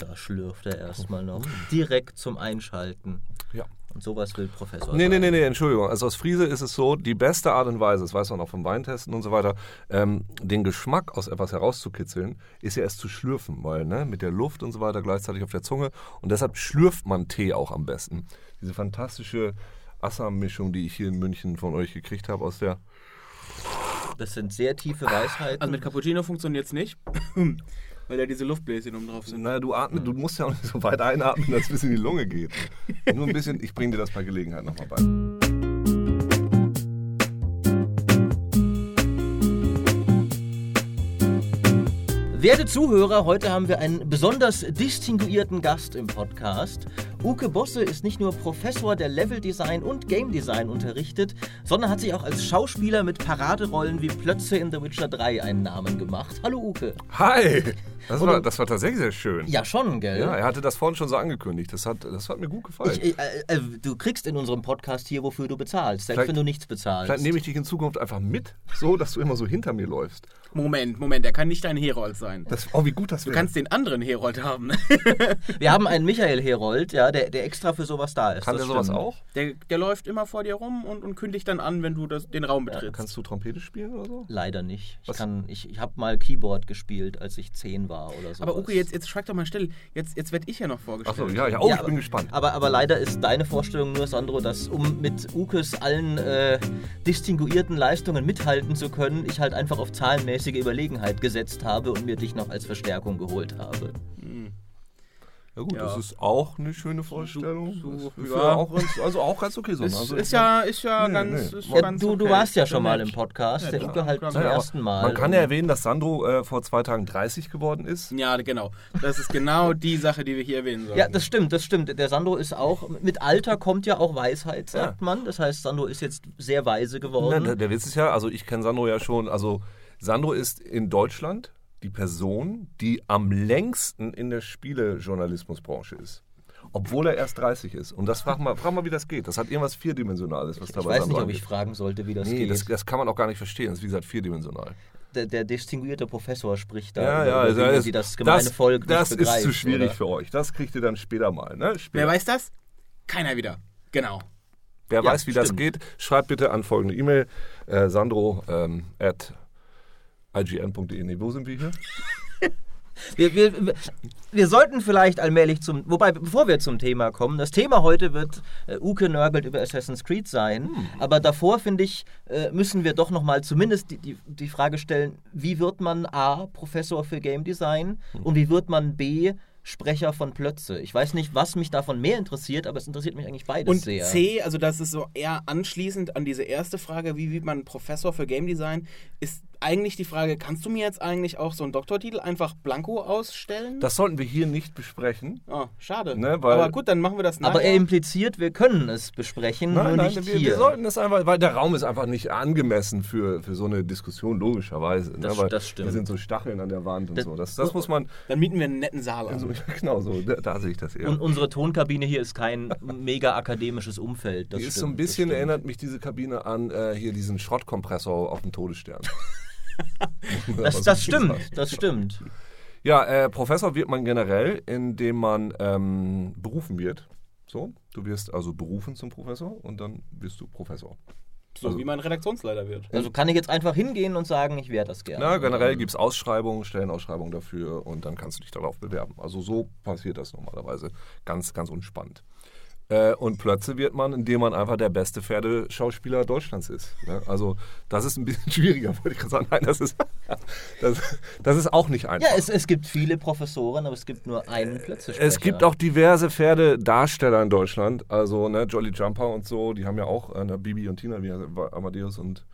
Da schlürft er erstmal noch. Direkt zum Einschalten. Ja. Und sowas will Professor. Nee, nee, nee, nee, Entschuldigung. Also aus Friese ist es so, die beste Art und Weise, das weiß man auch vom Weintesten und so weiter, ähm, den Geschmack aus etwas herauszukitzeln, ist ja erst zu schlürfen, weil ne, mit der Luft und so weiter gleichzeitig auf der Zunge. Und deshalb schlürft man Tee auch am besten. Diese fantastische Assam-Mischung, die ich hier in München von euch gekriegt habe aus der... Das sind sehr tiefe Weisheiten. Also mit Cappuccino funktioniert es nicht, weil da diese Luftbläschen oben drauf sind. Naja, du atmest, du musst ja auch nicht so weit einatmen, dass es bis in die Lunge geht. Nur ein bisschen, ich bringe dir das bei Gelegenheit nochmal bei. Werte Zuhörer, heute haben wir einen besonders distinguierten Gast im Podcast. Uke Bosse ist nicht nur Professor der Leveldesign und Game Design unterrichtet, sondern hat sich auch als Schauspieler mit Paraderollen wie Plötze in The Witcher 3 einen Namen gemacht. Hallo Uke. Hi! Das war, das war tatsächlich sehr schön. Ja, schon, gell? Ja, er hatte das vorhin schon so angekündigt. Das hat, das hat mir gut gefallen. Ich, äh, äh, du kriegst in unserem Podcast hier, wofür du bezahlst, selbst Vielleicht- wenn du nichts bezahlst. Vielleicht nehme ich dich in Zukunft einfach mit, so dass du immer so hinter mir läufst. Moment, Moment, er kann nicht dein Herold sein. Das, oh, wie gut das Du wäre. kannst den anderen Herold haben. Wir haben einen Michael Herold, ja, der, der extra für sowas da ist. Kann das der sowas stimmt. auch? Der, der läuft immer vor dir rum und, und kündigt dann an, wenn du das, den Raum betrittst. Kannst du Trompete spielen oder so? Leider nicht. Ich, Was? kann- ich, ich habe mal Keyboard gespielt, als ich zehn war oder so. Aber Uke, jetzt, jetzt schweig doch mal still. Jetzt, jetzt werde ich ja noch vorgestellt. Achso, ja, ja. Oh, Ja, ich bin aber- gespannt. Aber, aber leider ist deine Vorstellung nur, Sandro, dass um mit Ukes allen äh, distinguierten Leistungen mithalten zu können, ich halt einfach auf zahlenmäßige Überlegenheit gesetzt habe und mir dich noch als Verstärkung geholt habe. Ja gut, Ja. das ist auch eine schöne Vorstellung. so, ist ja. auch ganz, also auch ganz okay so. Ist, also, ist ja, ist ja Nee, ganz. nee. Ist Ja, ganz du, du okay. warst ja schon mal im Podcast, Ja, der Uke halt zum ersten Mal. Man kann ja erwähnen, dass Sandro äh, vor zwei Tagen 30 geworden ist. Ja, genau. Das ist genau die Sache, die wir hier erwähnen sollen. Ja, das stimmt, das stimmt. Der Sandro ist auch, mit Alter kommt ja auch Weisheit, sagt Ja. man. Das heißt, Sandro ist jetzt sehr weise geworden. der, der Witz ist ja, also ich kenne Sandro ja schon, also Sandro ist in Deutschland die Person, die am längsten in der Spielejournalismusbranche ist. Obwohl er erst 30 ist. Und das frag mal, frag mal, wie das geht. Das hat irgendwas Vierdimensionales, was ich da bei weiß nicht, ob ich fragen sollte, wie das Nee, geht. das, das kann man auch gar nicht verstehen. Das ist wie gesagt vierdimensional. der, der distinguierte Professor spricht da Ja, ja, über also das, das gemeine das, Volk das nicht begreift. ist zu schwierig oder? für euch. Das kriegt ihr dann später mal. Ne? Später. Wer weiß das? Keiner wieder. Genau. Wer Ja, weiß, wie das stimmt. geht, schreibt bitte an folgende E-Mail: äh, sandro ähm, at ign.de. Nee, wo sind wir hier? Wir, wir, wir- sollten vielleicht allmählich zum, wobei, bevor wir zum Thema kommen, das Thema heute wird äh, Uke nörgelt über Assassin's Creed sein, Hm. aber davor, finde ich, äh, müssen wir doch nochmal zumindest die, die, die Frage stellen, wie wird man A, Professor für Game Design Hm. und wie wird man B, Sprecher von Plötze? Ich weiß nicht, was mich davon mehr interessiert, aber es interessiert mich eigentlich beides Und sehr. C, also das ist so eher anschließend an diese erste Frage, wie wird man Professor für Game Design, ist eigentlich die Frage, kannst du mir jetzt eigentlich auch so einen Doktortitel einfach blanko ausstellen? Das sollten wir hier nicht besprechen. oh, schade. Ne, weil- Aber gut, dann machen wir das nachher. aber er impliziert, wir können es besprechen, nur Nein, nein, nicht wir, hier. wir sollten das einfach, weil der Raum ist einfach nicht angemessen für, für so eine Diskussion, logischerweise. Das- ne? weil das stimmt. Da sind so Stacheln an der Wand und Das- so. Das, das muss man. dann mieten wir einen netten Saal an. Also, genau so, da, da sehe ich das eher. Und unsere Tonkabine hier ist kein mega akademisches Umfeld. Das die ist stimmt, so ein bisschen, erinnert mich diese Kabine an äh, hier diesen Schrottkompressor auf dem Todesstern. Das, das stimmt, das stimmt. Ja, äh, Professor wird man generell, indem man ähm, berufen wird. So, du wirst also berufen zum Professor und dann wirst du Professor. so also- wie man Redaktionsleiter wird. Also kann ich jetzt einfach hingehen und sagen, ich wäre das gerne. Na, generell gibt es Ausschreibungen, Stellenausschreibungen dafür und dann kannst du dich darauf bewerben. Also so passiert das normalerweise. Ganz, ganz unspannend. Äh, und plötzlich wird man, indem man einfach der beste Pferdeschauspieler Deutschlands ist. Ne? Also das ist ein bisschen schwieriger, wollte ich gerade sagen. Nein, das ist, das, das ist auch nicht einfach. Ja, es, es gibt viele Professoren, aber es gibt nur einen Plötzesprecher. Es gibt auch diverse Pferdedarsteller in Deutschland, also ne, Jolly Jumper und so, die haben ja auch äh, ne, Bibi und Tina, wie Amadeus und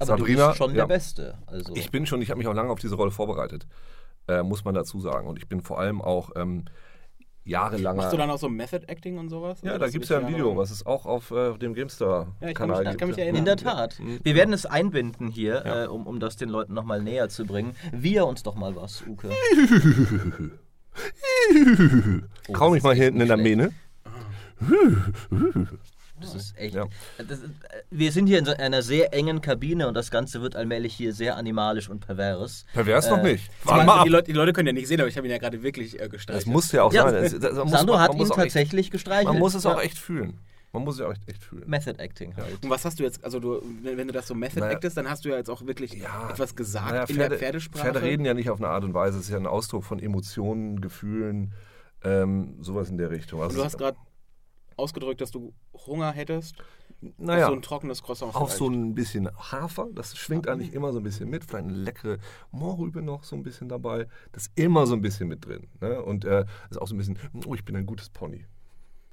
aber Sabrina. du bist schon ja. der Beste. Also. Ich bin schon, ich habe mich auch lange auf diese Rolle vorbereitet, äh, muss man dazu sagen. Und ich bin vor allem auch ähm, jahrelanger. Machst du dann auch so Method Acting und sowas? ja, da gibt es ja ein Video, was es auch auf äh, dem Ja, ich kann GameStar-Kanal mich- ich gibt. kann mich erinnern. in der Tat. Wir werden es einbinden hier, Ja. äh, um, um das den Leuten nochmal näher zu bringen. Wir uns doch mal was, Uke. Kaum mich mal hier hinten in der Mähne. Das ist echt. Ja. Das, ist- wir sind hier in so einer sehr engen Kabine und das Ganze wird allmählich hier sehr animalisch und pervers. Pervers noch Äh, nicht. Ich Warte mal ab. die, Leute, die Leute können ja nicht sehen, aber ich habe ihn ja gerade wirklich äh, Das gestreichelt. muss ja auch Ja, sein. Das- muss- Sandro man hat ihn auch echt- tatsächlich gestreichelt. Man muss es auch echt fühlen. Man muss es ja auch echt, echt fühlen. Method Acting halt. Und was hast du jetzt, also du, wenn wenn du das so Method Naja. actest, dann hast du ja jetzt auch wirklich Ja, etwas gesagt Naja, in der Pferdesprache. Pferde reden ja nicht auf eine Art und Weise. Es ist ja ein Ausdruck von Emotionen, Gefühlen, ähm, sowas in der Richtung. Und Also du hast gerade ausgedrückt, dass du Hunger hättest. naja, Auf so ein trockenes Croissant. auf vielleicht. so ein bisschen Hafer. Das schwingt eigentlich immer so ein bisschen mit. Vielleicht eine leckere Mohrrübe noch so ein bisschen dabei. Das ist immer so ein bisschen mit drin. Ne? Und äh, ist auch so ein bisschen, oh, ich bin ein gutes Pony.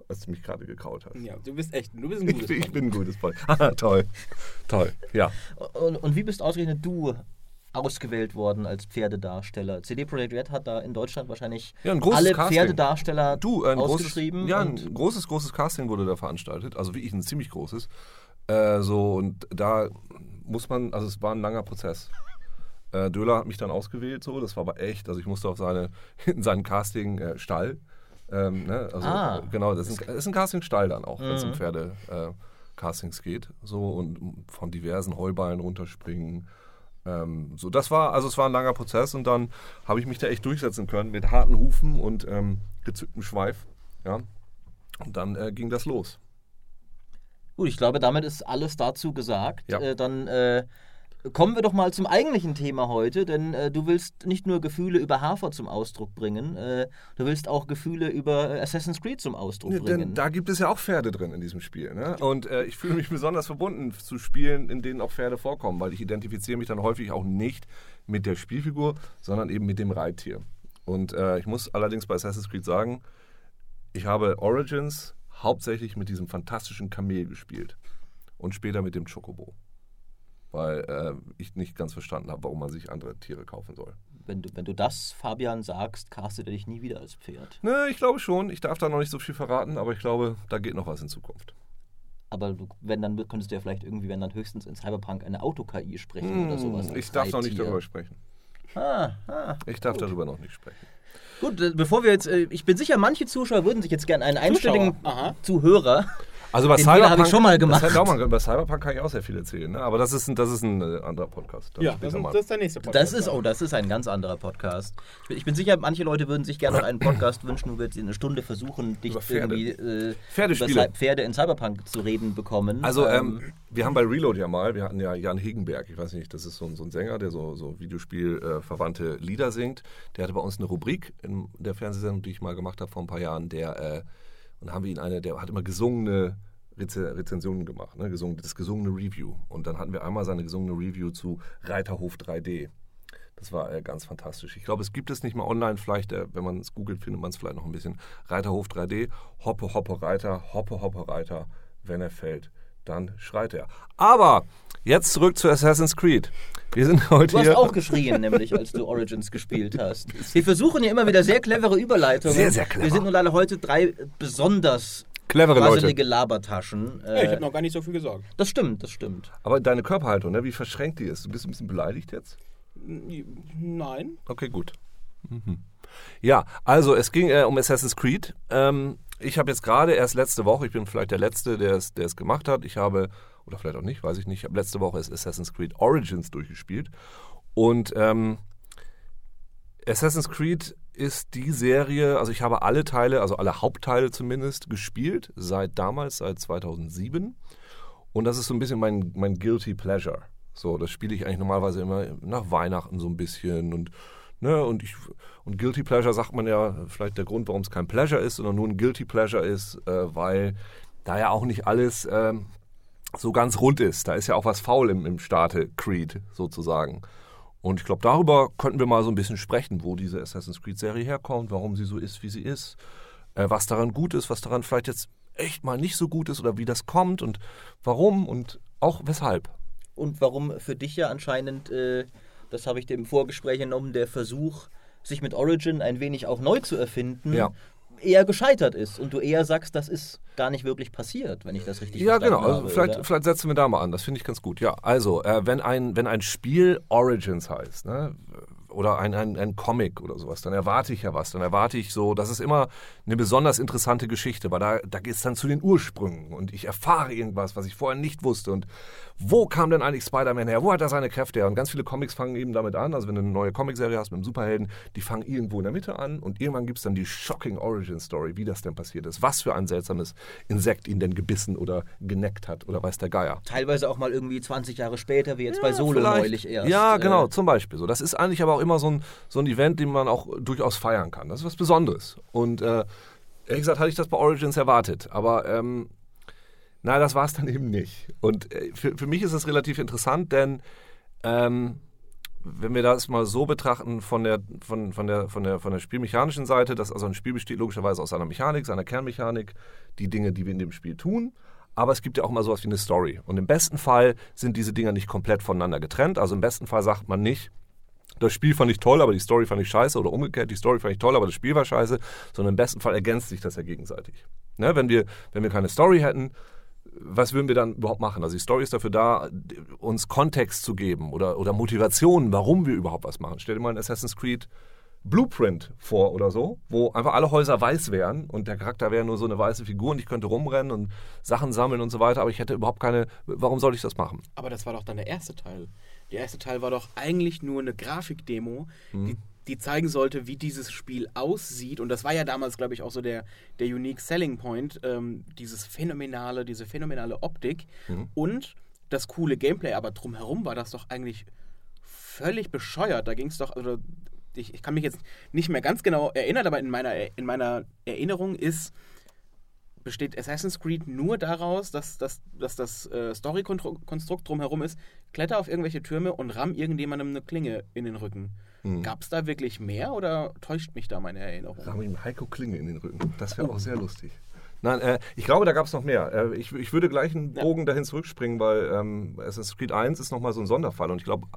Als du mich gerade gekaut hast. Ja, du bist echt, du bist ein Ich, gutes bin- ich Pony. bin ein gutes Pony. Ah, toll. Toll. Ja. Und, und wie bist ausgerechnet du ausgewählt worden als Pferdedarsteller? CD Projekt Red hat da in Deutschland wahrscheinlich Ja, großes alle Casting. Pferdedarsteller Du, ein großes, ausgeschrieben. ja, und ein großes, großes Casting wurde da veranstaltet. Also wirklich ein ziemlich großes. Äh, so, und da muss man, also es war ein langer Prozess. Äh, Döhler hat mich dann ausgewählt, so, das war aber echt. Also ich musste auf seine, in seinen Casting-Stall. Äh, ähm, ne? also, Ah. äh, Genau, das ist ein, ist ein Casting-Stall dann auch, wenn es um Mhm. Pferde-Castings geht. So und von diversen Heuballen runterspringen. Ähm, so, das war, also es war ein langer Prozess und dann habe ich mich da echt durchsetzen können mit harten Hufen und ähm, gezücktem Schweif. Ja. Und dann äh, ging das los. Gut, ich glaube, damit ist alles dazu gesagt. Ja. Äh, dann äh, kommen wir doch mal zum eigentlichen Thema heute, denn äh, du willst nicht nur Gefühle über Hafer zum Ausdruck bringen, äh, du willst auch Gefühle über äh, Assassin's Creed zum Ausdruck Ja, bringen. denn da gibt es ja auch Pferde drin in diesem Spiel. Ne? Und äh, ich fühle mich besonders verbunden zu Spielen, in denen auch Pferde vorkommen, weil ich identifiziere mich dann häufig auch nicht mit der Spielfigur, sondern eben mit dem Reittier. Und äh, ich muss allerdings bei Assassin's Creed sagen, ich habe Origins hauptsächlich mit diesem fantastischen Kamel gespielt und später mit dem Chocobo. Weil äh, ich nicht ganz verstanden habe, warum man sich andere Tiere kaufen soll. wenn, du, wenn du das, Fabian, sagst, castet er dich nie wieder als Pferd. Ne, ich glaube schon. Ich darf da noch nicht so viel verraten, aber ich glaube, da geht noch was in Zukunft. Aber du, wenn, dann könntest du ja vielleicht irgendwie, wenn dann höchstens in Cyberpunk eine Auto-KI sprechen oder sowas. Hm, ich darf noch nicht darüber sprechen. Ah, ah. Ich darf darüber noch nicht sprechen. Gut, äh, bevor wir jetzt, äh, ich bin sicher, manche Zuschauer würden sich jetzt gerne einen einstelligen Aha. Zuhörer. Also bei Den Fehler habe ich schon mal gemacht. Das, hat- über Cyberpunk kann ich auch sehr viel erzählen, ne? aber das ist ein, das ist ein äh, anderer Podcast. Ja, später das, ist- mal. das ist der nächste Podcast. Das ist, oh, das ist ein ganz anderer Podcast. Ich bin, ich bin sicher, manche Leute würden sich gerne noch einen Podcast wünschen, wo wir jetzt in eine Stunde versuchen, dich Über Pferde. irgendwie äh, Pferdespiele. über Pferde in Cyberpunk zu reden bekommen. Also ähm, wir haben bei Reload ja mal, wir hatten ja Jan Hegenberg, ich weiß nicht, das ist so, ein- so ein Sänger, der so, so Videospiel-verwandte Lieder singt. Der hatte bei uns eine Rubrik in der Fernsehsendung, die ich mal gemacht habe vor ein paar Jahren. Der, äh, und haben wir ihn eine, der hat immer gesungene Reze Rezensionen gemacht, ne? Das gesungene Review. Und dann hatten wir einmal seine gesungene Review zu Reiterhof 3D. Das war äh, ganz fantastisch. Ich glaube, es gibt es nicht mal online. Vielleicht, äh, wenn man es googelt, findet man es vielleicht noch ein bisschen. Reiterhof 3D, Hoppe, Hoppe, Reiter, Hoppe, Hoppe, Reiter. Wenn er fällt, dann schreit er. Aber jetzt zurück zu Assassin's Creed. Wir sind heute Du hast hier. auch geschrien, nämlich als du Origins gespielt hast. Wir versuchen ja immer wieder sehr clevere Überleitungen. Sehr, sehr clever. Wir sind nun leider heute drei besonders Clevere Leute. Labertaschen. Ja, ich Äh, habe noch gar nicht so viel gesagt. das stimmt, das stimmt. Aber deine Körperhaltung, ne, wie verschränkt die ist. Du bist ein bisschen beleidigt jetzt? Nein. Okay, gut. Mhm. Ja, also es ging äh, um Assassin's Creed. Ähm, ich habe jetzt gerade erst letzte Woche, ich bin vielleicht der Letzte, der es, der es gemacht hat. Ich habe, oder vielleicht auch nicht, weiß ich nicht, ich habe letzte Woche erst Assassin's Creed Origins durchgespielt. Und ähm, Assassin's Creed ist die Serie, also ich habe alle Teile, also alle Hauptteile zumindest, gespielt, seit damals, seit 2007. Und das ist so ein bisschen mein, mein Guilty Pleasure. So, das spiele ich eigentlich normalerweise immer nach Weihnachten so ein bisschen und ne, und ich und Guilty Pleasure sagt man ja vielleicht der Grund, warum es kein Pleasure ist, sondern nur ein Guilty Pleasure ist, äh, weil da ja auch nicht alles ähm, so ganz rund ist. Da ist ja auch was faul im, im Starte Creed sozusagen. Und ich glaube, darüber könnten wir mal so ein bisschen sprechen, wo diese Assassin's Creed-Serie herkommt, warum sie so ist, wie sie ist, äh, was daran gut ist, was daran vielleicht jetzt echt mal nicht so gut ist oder wie das kommt und warum und auch weshalb. Und warum für dich ja anscheinend, äh, das habe ich dem Vorgespräch entnommen, der Versuch, sich mit Origin ein wenig auch neu zu erfinden, Ja. Eher gescheitert ist. Und du eher sagst, das ist gar nicht wirklich passiert, wenn ich das richtig Ja, verstanden genau. Also habe. vielleicht, oder? vielleicht setzen wir da mal an. Das finde ich ganz gut. Ja, also, äh, wenn, ein, wenn ein Spiel Origins heißt, ne, oder ein, ein, ein Comic oder sowas, dann erwarte ich ja was. Dann erwarte ich so, das ist immer eine besonders interessante Geschichte, weil da, da geht es dann zu den Ursprüngen und ich erfahre irgendwas, was ich vorher nicht wusste. Und wo kam denn eigentlich Spider-Man her? Wo hat er seine Kräfte her? Und ganz viele Comics fangen eben damit an. Also wenn du eine neue Comicserie hast mit einem Superhelden, die fangen irgendwo in der Mitte an und irgendwann gibt es dann die shocking Origin Story, wie das denn passiert ist. Was für ein seltsames Insekt ihn denn gebissen oder geneckt hat oder weiß der Geier. Teilweise auch mal irgendwie 20 Jahre später, wie jetzt ja, bei Solo vielleicht. neulich erst. Ja, genau, äh, zum Beispiel. So, das ist eigentlich aber auch immer so ein, so ein Event, den man auch durchaus feiern kann. Das ist was Besonderes. Und äh, ehrlich gesagt hatte ich das bei Origins erwartet. Aber ähm, na, das war es dann eben nicht. Und äh, für, für mich ist es relativ interessant, denn ähm, wenn wir das mal so betrachten von der, von, von, der, von, der, von der spielmechanischen Seite, dass also ein Spiel besteht logischerweise aus einer Mechanik, seiner Kernmechanik, die Dinge, die wir in dem Spiel tun. Aber es gibt ja auch mal sowas wie eine Story. Und im besten Fall sind diese Dinger nicht komplett voneinander getrennt. Also im besten Fall sagt man nicht, das Spiel fand ich toll, aber die Story fand ich scheiße oder umgekehrt, die Story fand ich toll, aber das Spiel war scheiße, sondern im besten Fall ergänzt sich das ja gegenseitig. Ne, wenn, wir, wenn wir keine Story hätten, was würden wir dann überhaupt machen? Also die Story ist dafür da, uns Kontext zu geben oder, oder Motivationen, warum wir überhaupt was machen. Stell dir mal ein Assassin's Creed Blueprint vor oder so, wo einfach alle Häuser weiß wären und der Charakter wäre nur so eine weiße Figur und ich könnte rumrennen und Sachen sammeln und so weiter, aber ich hätte überhaupt keine. Warum soll ich das machen? Aber das war doch dann der erste Teil. Der erste Teil war doch eigentlich nur eine Grafikdemo, hm. die die zeigen sollte, wie dieses Spiel aussieht. Und das war ja damals, glaube ich, auch so der, der Unique Selling Point, ähm, dieses phänomenale, diese phänomenale Optik mhm. und das coole Gameplay. Aber drumherum war das doch eigentlich völlig bescheuert. Da ging es doch, also ich, ich, kann mich jetzt nicht mehr ganz genau erinnern, aber in meiner, in meiner Erinnerung ist, besteht Assassin's Creed nur daraus, dass, dass, dass das äh, Story-Konstrukt drumherum ist, kletter auf irgendwelche Türme und ramm irgendjemandem eine Klinge in den Rücken. Hm. Gab es da wirklich mehr oder täuscht mich da meine Erinnerung? Ramm ihm Heiko Klinge in den Rücken. Das wäre auch sehr lustig. Nein, äh, ich glaube, da gab es noch mehr. Äh, ich, ich, würde gleich einen Bogen ja. dahin zurückspringen, weil ähm, Assassin's Creed 1 ist nochmal so ein Sonderfall. Und ich glaube,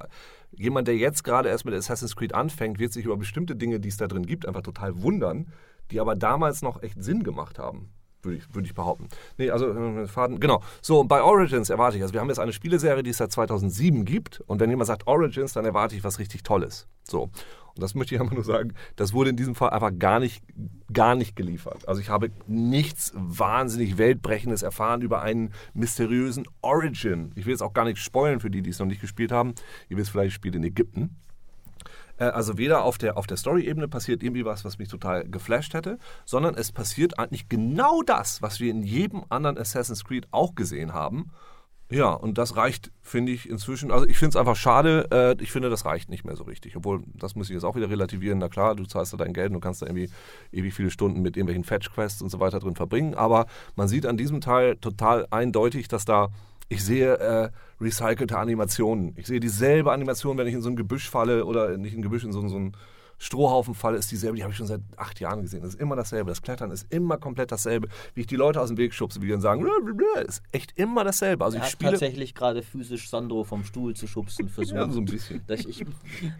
jemand, der jetzt gerade erst mit Assassin's Creed anfängt, wird sich über bestimmte Dinge, die es da drin gibt, einfach total wundern, die aber damals noch echt Sinn gemacht haben würde ich, würd ich behaupten. Nee, also äh, Faden, genau. So, bei Origins erwarte ich, also wir haben jetzt eine Spieleserie, die es seit 2007 gibt und wenn jemand sagt Origins, dann erwarte ich was richtig Tolles. So. Und das möchte ich einfach nur sagen, das wurde in diesem Fall einfach gar nicht, gar nicht geliefert. Also ich habe nichts wahnsinnig Weltbrechendes erfahren über einen mysteriösen Origin. Ich will jetzt auch gar nicht spoilen für die, die es noch nicht gespielt haben. Ihr wisst vielleicht, ich spiele in Ägypten. Äh, also weder auf der, auf der Story-Ebene passiert irgendwie was, was mich total geflasht hätte, sondern es passiert eigentlich genau das, was wir in jedem anderen Assassin's Creed auch gesehen haben. Ja, und das reicht, finde ich, inzwischen. Also ich finde es einfach schade. Äh, ich finde, das reicht nicht mehr so richtig. Obwohl, das muss ich jetzt auch wieder relativieren. Na klar, du zahlst da dein Geld und du kannst da irgendwie ewig viele Stunden mit irgendwelchen Fetch-Quests und so weiter drin verbringen. Aber man sieht an diesem Teil total eindeutig, dass da ich sehe äh, recycelte Animationen. Ich sehe dieselbe Animation, wenn ich in so ein Gebüsch falle oder nicht in ein Gebüsch, in so, so ein Strohhaufenfall ist dieselbe, die habe ich schon seit acht Jahren gesehen. Das ist immer dasselbe. Das Klettern ist immer komplett dasselbe. Wie ich die Leute aus dem Weg schubse, wie die dann sagen, ist echt immer dasselbe. Also er ich spiele tatsächlich gerade physisch Sandro vom Stuhl zu schubsen versucht. ja, so ein bisschen. Ich,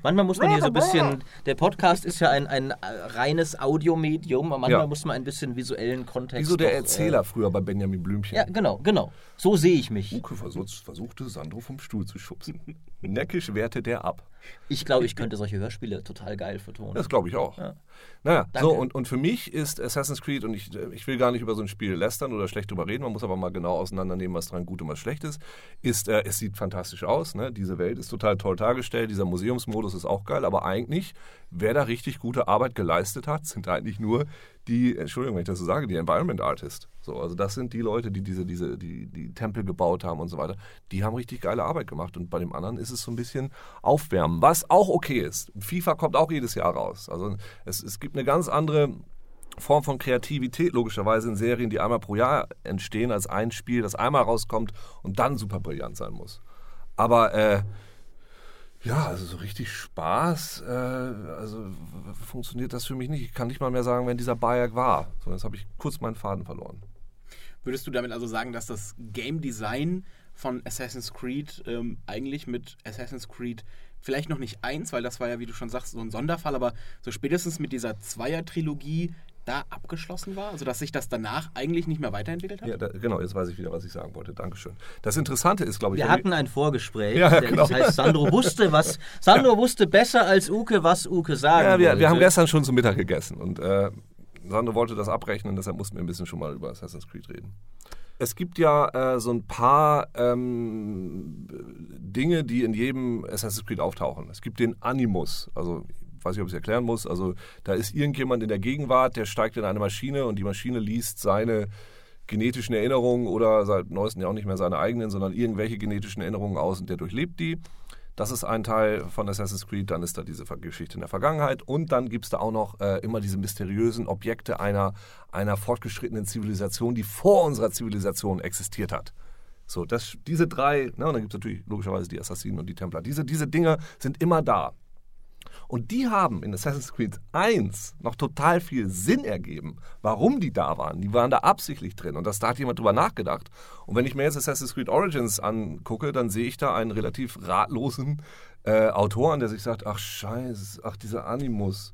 manchmal muss man hier so ein bisschen, der Podcast ist ja ein, ein reines Audiomedium, aber manchmal ja. muss man ein bisschen visuellen Kontext. Wie so der doch, Erzähler äh, früher bei Benjamin Blümchen. Ja, genau, genau. So sehe ich mich. Uke versuchte Sandro vom Stuhl zu schubsen. Neckisch wehrte der ab. Ich glaube, ich könnte solche Hörspiele total geil vertonen. Das glaube ich auch. Ja. Naja, Danke. so und, und für mich ist Assassin's Creed, und ich, ich will gar nicht über so ein Spiel lästern oder schlecht drüber reden, man muss aber mal genau auseinandernehmen, was dran gut und was schlecht ist, ist, äh, es sieht fantastisch aus, ne? diese Welt ist total toll dargestellt, dieser Museumsmodus ist auch geil, aber eigentlich, wer da richtig gute Arbeit geleistet hat, sind eigentlich nur die, Entschuldigung, wenn ich das so sage, die Environment Artist. So, also das sind die Leute, die diese, diese, die, die Tempel gebaut haben und so weiter. Die haben richtig geile Arbeit gemacht. Und bei dem anderen ist es so ein bisschen Aufwärmen, was auch okay ist. FIFA kommt auch jedes Jahr raus. Also es, es gibt eine ganz andere Form von Kreativität logischerweise in Serien, die einmal pro Jahr entstehen, als ein Spiel, das einmal rauskommt und dann super brillant sein muss. Aber äh, ja, also so richtig Spaß, äh, also funktioniert das für mich nicht. Ich kann nicht mal mehr sagen, wenn dieser Bayek war. So, jetzt habe ich kurz meinen Faden verloren. Würdest du damit also sagen, dass das Game Design von Assassin's Creed ähm, eigentlich mit Assassin's Creed vielleicht noch nicht eins, weil das war ja, wie du schon sagst, so ein Sonderfall, aber so spätestens mit dieser Zweier-Trilogie da abgeschlossen war? Also dass sich das danach eigentlich nicht mehr weiterentwickelt hat? Ja, da, genau, jetzt weiß ich wieder, was ich sagen wollte. Dankeschön. Das Interessante ist, glaube ich. Wir hatten ein Vorgespräch. Ja, genau. Das heißt, Sandro wusste, was. Sandro wusste besser als Uke, was Uke sagen Ja, wir, wollte. wir haben gestern schon zu Mittag gegessen und äh, Sandro wollte das abrechnen, deshalb mussten wir ein bisschen schon mal über Assassin's Creed reden. Es gibt ja äh, so ein paar ähm, Dinge, die in jedem Assassin's Creed auftauchen. Es gibt den Animus, also ich weiß nicht, ob ich es erklären muss. Also da ist irgendjemand in der Gegenwart, der steigt in eine Maschine und die Maschine liest seine genetischen Erinnerungen oder seit neuestem ja auch nicht mehr seine eigenen, sondern irgendwelche genetischen Erinnerungen aus und der durchlebt die. Das ist ein Teil von Assassin's Creed, dann ist da diese Geschichte in der Vergangenheit und dann gibt es da auch noch äh, immer diese mysteriösen Objekte einer, einer fortgeschrittenen Zivilisation, die vor unserer Zivilisation existiert hat. So, das, diese drei, ne, und dann gibt es natürlich logischerweise die Assassinen und die Templer. Diese, diese Dinge sind immer da. Und die haben in Assassin's Creed 1 noch total viel Sinn ergeben, warum die da waren. Die waren da absichtlich drin und das, da hat jemand drüber nachgedacht. Und wenn ich mir jetzt Assassin's Creed Origins angucke, dann sehe ich da einen relativ ratlosen äh, Autoren, der sich sagt, ach scheiße, ach dieser Animus.